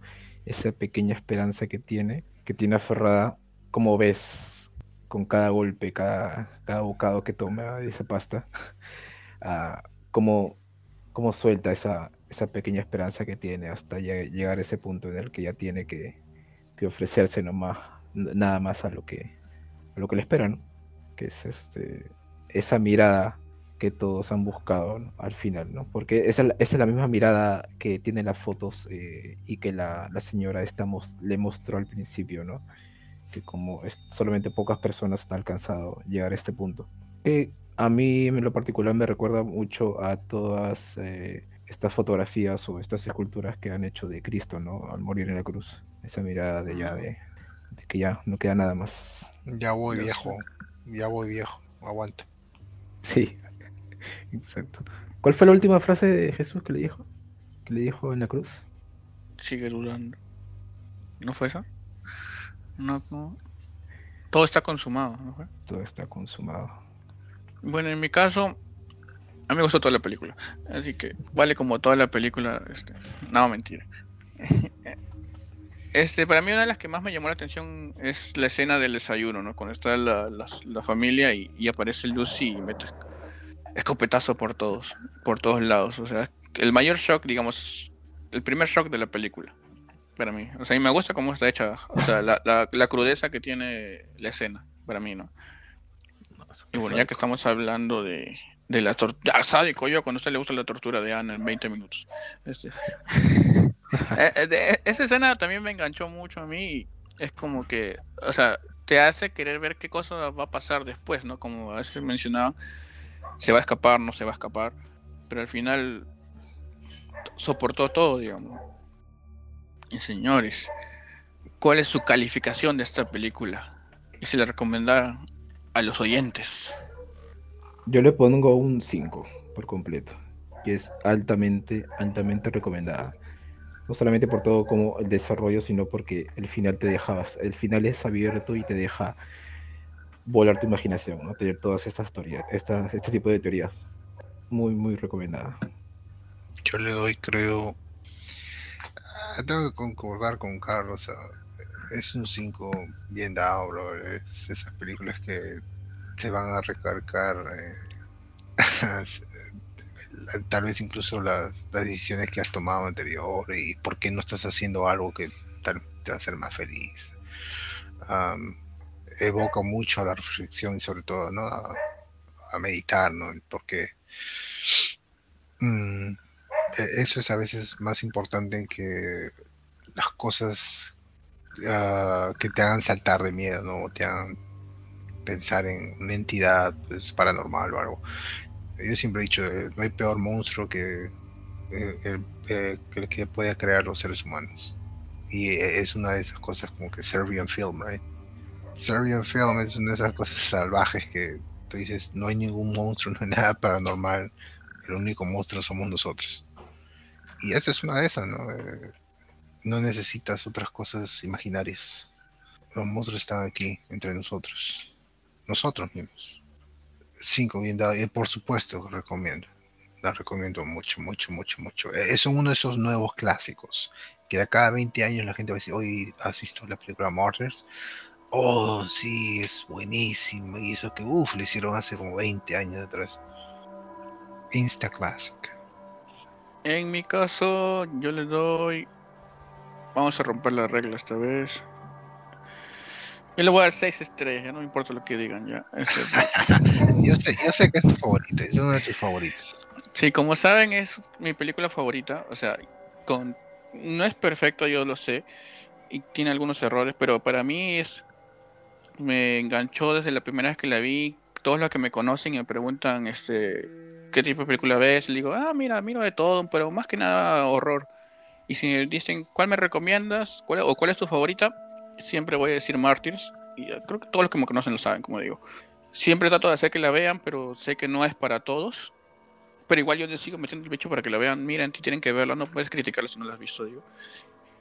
esa pequeña esperanza que tiene, que tiene aferrada, como ves, con cada golpe, cada, cada bocado que toma de esa pasta, *laughs* como, como suelta esa, esa pequeña esperanza que tiene hasta llegar a ese punto en el que ya tiene que, que ofrecerse nomás, nada más a lo que, a lo que le esperan, que es este esa mirada que todos han buscado al final, ¿no? Porque esa, es la misma mirada que tiene las fotos eh, y que la, señora estamos, le mostró al principio, ¿no? Que como solamente pocas personas han alcanzado llegar a este punto. Que a mí en lo particular me recuerda mucho a todas eh, estas fotografías o estas esculturas que han hecho de Cristo, ¿no? Al morir en la cruz. Esa mirada de ya de, que ya no queda nada más. Ya voy viejo, ya voy viejo, aguanto. Sí, *laughs* exacto. ¿Cuál fue la última frase de Jesús que le dijo? Que le dijo en la cruz. Sigue dudando. ¿No fue eso? No, no. Todo está consumado, ¿no fue? Todo está consumado. Bueno, en mi caso, a mí me gustó toda la película. Así que vale como toda la película. Este, no, mentira. *laughs* Este, para mí una de las que más me llamó la atención es la escena del desayuno, ¿no? Cuando está la, la, familia y, aparece Lucy y mete escopetazo por todos, por todos lados. O sea, el mayor shock, digamos, el primer shock de la película, para mí. O sea, y me gusta cómo está hecha, o sea, la, la crudeza que tiene la escena, para mí, ¿no? Y bueno, ya que estamos hablando de, de la tortura, sádico yo, cuando a usted le gusta la tortura de Ana en 20 minutos. Este... *laughs* *laughs* Eh, eh, esa escena también me enganchó mucho a mí. Es como que, o sea, te hace querer ver qué cosa va a pasar después, ¿no? Como a veces mencionaba, se va a escapar, no se va a escapar. Pero al final soportó todo, digamos. Y señores, ¿cuál es su calificación de esta película? Y se le recomendará a los oyentes. Yo le pongo un 5 por completo. Y es altamente, altamente recomendada no solamente por todo como el desarrollo, sino porque el final te dejabas, el final es abierto y te deja volar tu imaginación, ¿no? Tener todas estas teorías, este tipo de teorías. Muy, muy recomendada. Yo le doy, creo, ah, tengo que concordar con Carlos, es un 5 bien dado, bro. Es esas películas que te van a recargar eh, *laughs* tal vez incluso las, decisiones que has tomado anterior y por qué no estás haciendo algo que tal, te va a hacer más feliz. evoca mucho a la reflexión y sobre todo ¿no? a, meditar, ¿no? porque mm, eso es a veces más importante que las cosas ah, que te hagan saltar de miedo, ¿no? te hagan pensar en una entidad pues, paranormal o algo yo siempre he dicho, eh, no hay peor monstruo que eh, eh, el, que pueda crear los seres humanos. Y es una de esas cosas como que Serbian Film, right? Serbian Film es una de esas cosas *laughs* salvajes que tú dices, no hay ningún monstruo, *laughs* no hay nada paranormal, el único monstruo somos nosotros. Y esa es una de esas, ¿no? no necesitas otras cosas imaginarias. Los monstruos están aquí entre nosotros. Nosotros mismos. Cinco bien dado. Y por supuesto, recomiendo. La recomiendo mucho, mucho, mucho, mucho. Eh, Es uno de esos nuevos clásicos. Que de acá a 20 años la gente va a decir, hoy has visto la película Martyrs. Oh, sí, es buenísimo. Y eso que, uff, le hicieron hace como 20 años atrás. Insta Classic. En mi caso, yo le doy. Vamos a romper la regla esta vez. Yo le voy a dar 6 estrellas, no me importa lo que digan ya. Este, *laughs* Yo sé, yo sé que es tu favorito, es uno de tus favoritos. Sí, como saben, es mi película favorita. O sea, con no es perfecto, yo lo sé. Y tiene algunos errores, pero para mí es. Me enganchó desde la primera vez que la vi. Todos los que me conocen y me preguntan este qué tipo de película ves, le digo, ah, mira, miro de todo, pero más que nada horror. Y si me dicen, ¿cuál me recomiendas? ¿Cuál, ¿O cuál es tu favorita? Siempre voy a decir Martyrs. Y eh, creo que todos los que me conocen lo saben, como digo. Siempre trato de hacer que la vean, pero sé que no es para todos. Pero igual yo les sigo metiendo el pecho para que la vean. Miren, tienen que verla, no puedes criticarla si no la has visto, digo.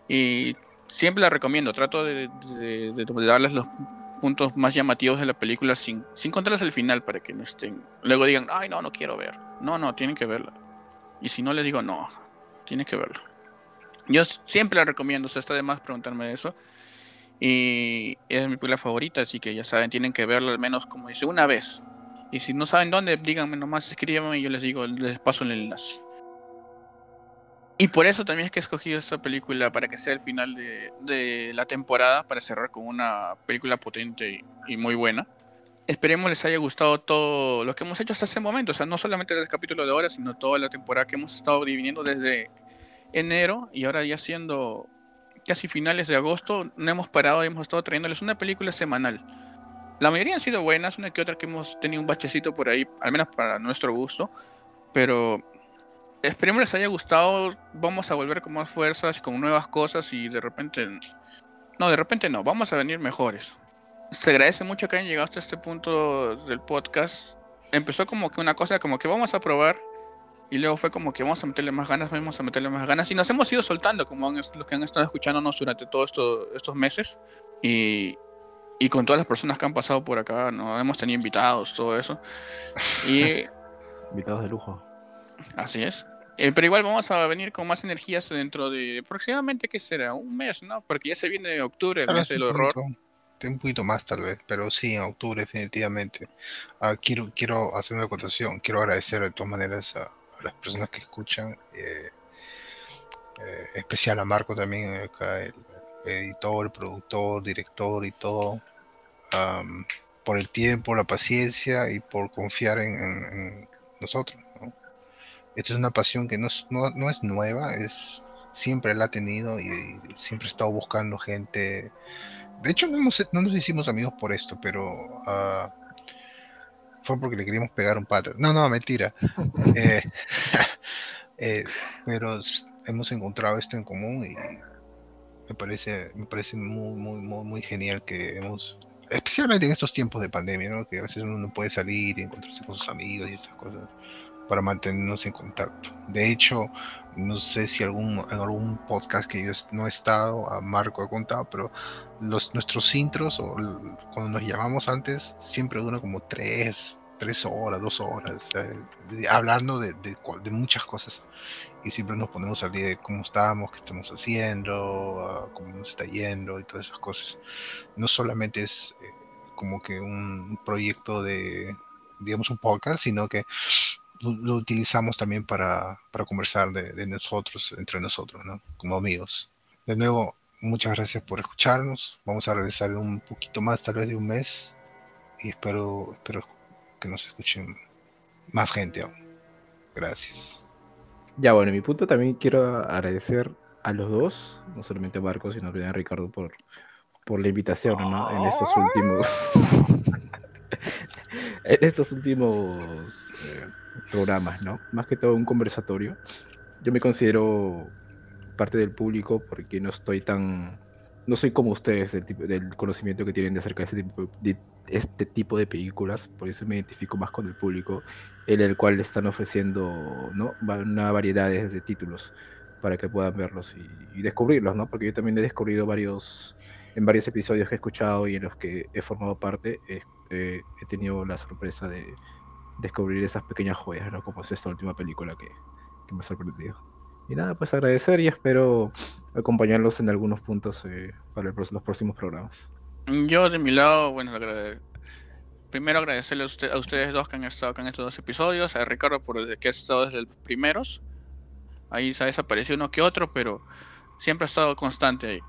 Y siempre la recomiendo. Trato de, de- darles los puntos más llamativos de la película sin, sin contarles el final para que no estén. Luego digan, ay, no, no quiero ver. No, no, tienen que verla. Y si no, les digo, no, tienen que verla. Yo siempre la recomiendo, o sea, está de más preguntarme eso. Y es mi película favorita, así que ya saben, tienen que verla al menos, como dice, una vez. Y si no saben dónde, díganme nomás, escríbanme y yo les digo, les paso el enlace. Y por eso también es que he escogido esta película para que sea el final de, de la temporada, para cerrar con una película potente y, muy buena. Esperemos les haya gustado todo lo que hemos hecho hasta este momento, o sea, no solamente el capítulo de ahora, sino toda la temporada que hemos estado dividiendo desde enero y ahora ya siendo casi finales de agosto, no hemos parado y hemos estado trayéndoles una película semanal. La mayoría han sido buenas, una que otra que hemos tenido un bachecito por ahí, al menos para nuestro gusto, pero esperemos les haya gustado, vamos a volver con más fuerzas, con nuevas cosas y de repente, no, de repente no, vamos a venir mejores. Se agradece mucho que hayan llegado hasta este punto del podcast. Empezó como que una cosa como que vamos a probar y luego fue como que vamos a meterle más ganas, vamos a meterle más ganas y nos hemos ido soltando como han- los que han estado escuchándonos durante todos esto- estos meses y, y con todas las personas que han pasado por acá, no hemos tenido invitados, todo eso. *laughs* Y Invitados de lujo. Así es. Eh, pero igual vamos a venir con más energías dentro de aproximadamente, ¿qué será? Un mes, ¿no? Porque ya se viene octubre, el mes del horror. un poquito más tal vez, pero sí, en octubre definitivamente. Ah, quiero, quiero hacer una acotación, quiero agradecer de todas maneras a las personas que escuchan, eh, eh, especial a Marco también, acá, el, editor, productor, director y todo, am, por el tiempo, la paciencia y por confiar en, nosotros. ¿no? Es una pasión que no es, no, no es nueva, es siempre la ha tenido y, siempre he estado buscando gente. De hecho, no, hemos- no nos hicimos amigos por esto, pero ah, fue porque le queríamos pegar un pato. No, no, mentira. *laughs* Eh, *laughs* eh, pero hemos encontrado esto en común y me parece, me parece muy, muy, muy, muy genial que hemos, especialmente en estos tiempos de pandemia, ¿no? Que a veces uno no puede salir y encontrarse con sus amigos y esas cosas para mantenernos en contacto. De hecho, no sé si algún, en algún podcast que yo no he estado, a Marco he contado, pero los, nuestros intros, o cuando nos llamamos antes, siempre duran como tres, tres horas, dos horas, de- hablando de, de muchas cosas. Y siempre nos ponemos al día de cómo estamos, qué estamos haciendo, ah, cómo nos está yendo y todas esas cosas. No solamente es eh, como que un proyecto de, digamos, un podcast, sino que lo, lo utilizamos también para, para conversar de, de nosotros, entre nosotros, ¿no? Como amigos. De nuevo, muchas gracias por escucharnos. Vamos a regresar en un poquito más, tal vez de un mes. Y espero, espero que nos escuchen más gente aún. Gracias. Ya, bueno, en mi punto también quiero agradecer a los dos, no solamente a Marcos, sino también a Ricardo por, por la invitación, ¿no? En estos últimos. *laughs* *laughs* en estos últimos eh, programas, ¿no? Más que todo un conversatorio. Yo me considero parte del público porque no estoy tan. No soy como ustedes del, tipo, del conocimiento que tienen de acerca de este, tipo de este tipo de películas, por eso me identifico más con el público en el cual le están ofreciendo ¿no? Una variedad de, títulos. para que puedan verlos y, descubrirlos, ¿no? Porque yo también he descubrido varios, en varios episodios que he escuchado y en los que he formado parte, he tenido la sorpresa de descubrir esas pequeñas joyas, ¿no? Como es esta última película que, que me ha sorprendido. Y nada, pues agradecer y espero acompañarlos en algunos puntos eh, para los próximos programas. Yo de mi lado, bueno, primero agradecerle a, ustedes dos que han estado acá en estos dos episodios, a Ricardo por el que ha estado desde los primeros. Ahí se ha desaparecido uno que otro, pero siempre ha estado constante ahí.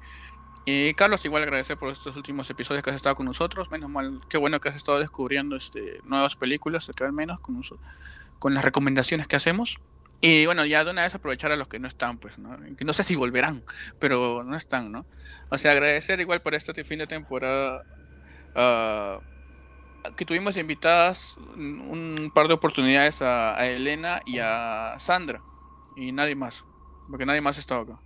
Y Carlos, igual agradecer por estos últimos episodios que has estado con nosotros. Menos mal, qué bueno que has estado descubriendo este, nuevas películas, acá al menos, con, con las recomendaciones que hacemos. Y bueno, ya de una vez aprovechar a los que no están, pues, ¿no? Que no sé si volverán, pero no están, ¿no? O sea, agradecer igual por este fin de temporada uh, que tuvimos invitadas un par de oportunidades a, Elena y a Sandra. Y nadie más, porque nadie más ha estado acá.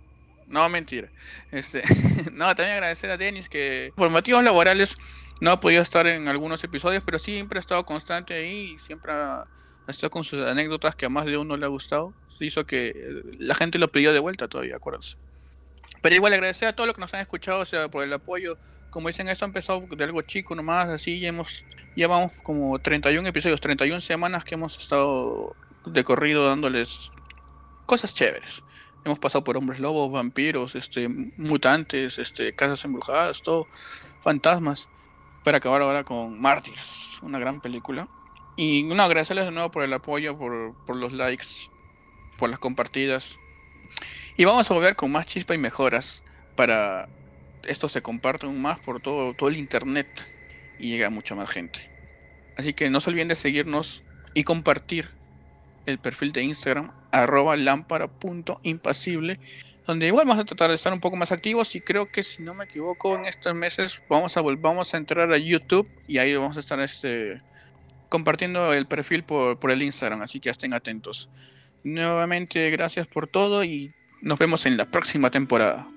No, mentira. Este, *laughs* no, también agradecer a Denis que por laborales no ha podido estar en algunos episodios, pero siempre ha estado constante ahí y siempre ha está con sus anécdotas que a más de uno le ha gustado. Se hizo que eh, la gente lo pidió de vuelta todavía, acuérdense. Pero igual agradecer a todos los que nos han escuchado, o sea, por el apoyo. Como dicen, esto ha empezado de algo chico nomás, así, ya hemos, llevamos como 31 episodios, 31 semanas que hemos estado de corrido dándoles cosas chéveres. Hemos pasado por hombres lobos, vampiros, este, mutantes, este, casas embrujadas, todo, fantasmas, para acabar ahora con Mártires, una gran película. Y no, agradecerles de nuevo por el apoyo, por, los likes, por las compartidas. Y vamos a volver con más chispa y mejoras para esto se comparta aún más por todo, todo el internet y llega a mucha más gente. Así que no se olviden de seguirnos y compartir el perfil de Instagram arroba lámpara.impasible donde igual vamos a tratar de estar un poco más activos y creo que si no me equivoco en estos meses vamos a vamos a entrar a YouTube y ahí vamos a estar este compartiendo el perfil por, por el Instagram, así que estén atentos. Nuevamente, gracias por todo y nos vemos en la próxima temporada.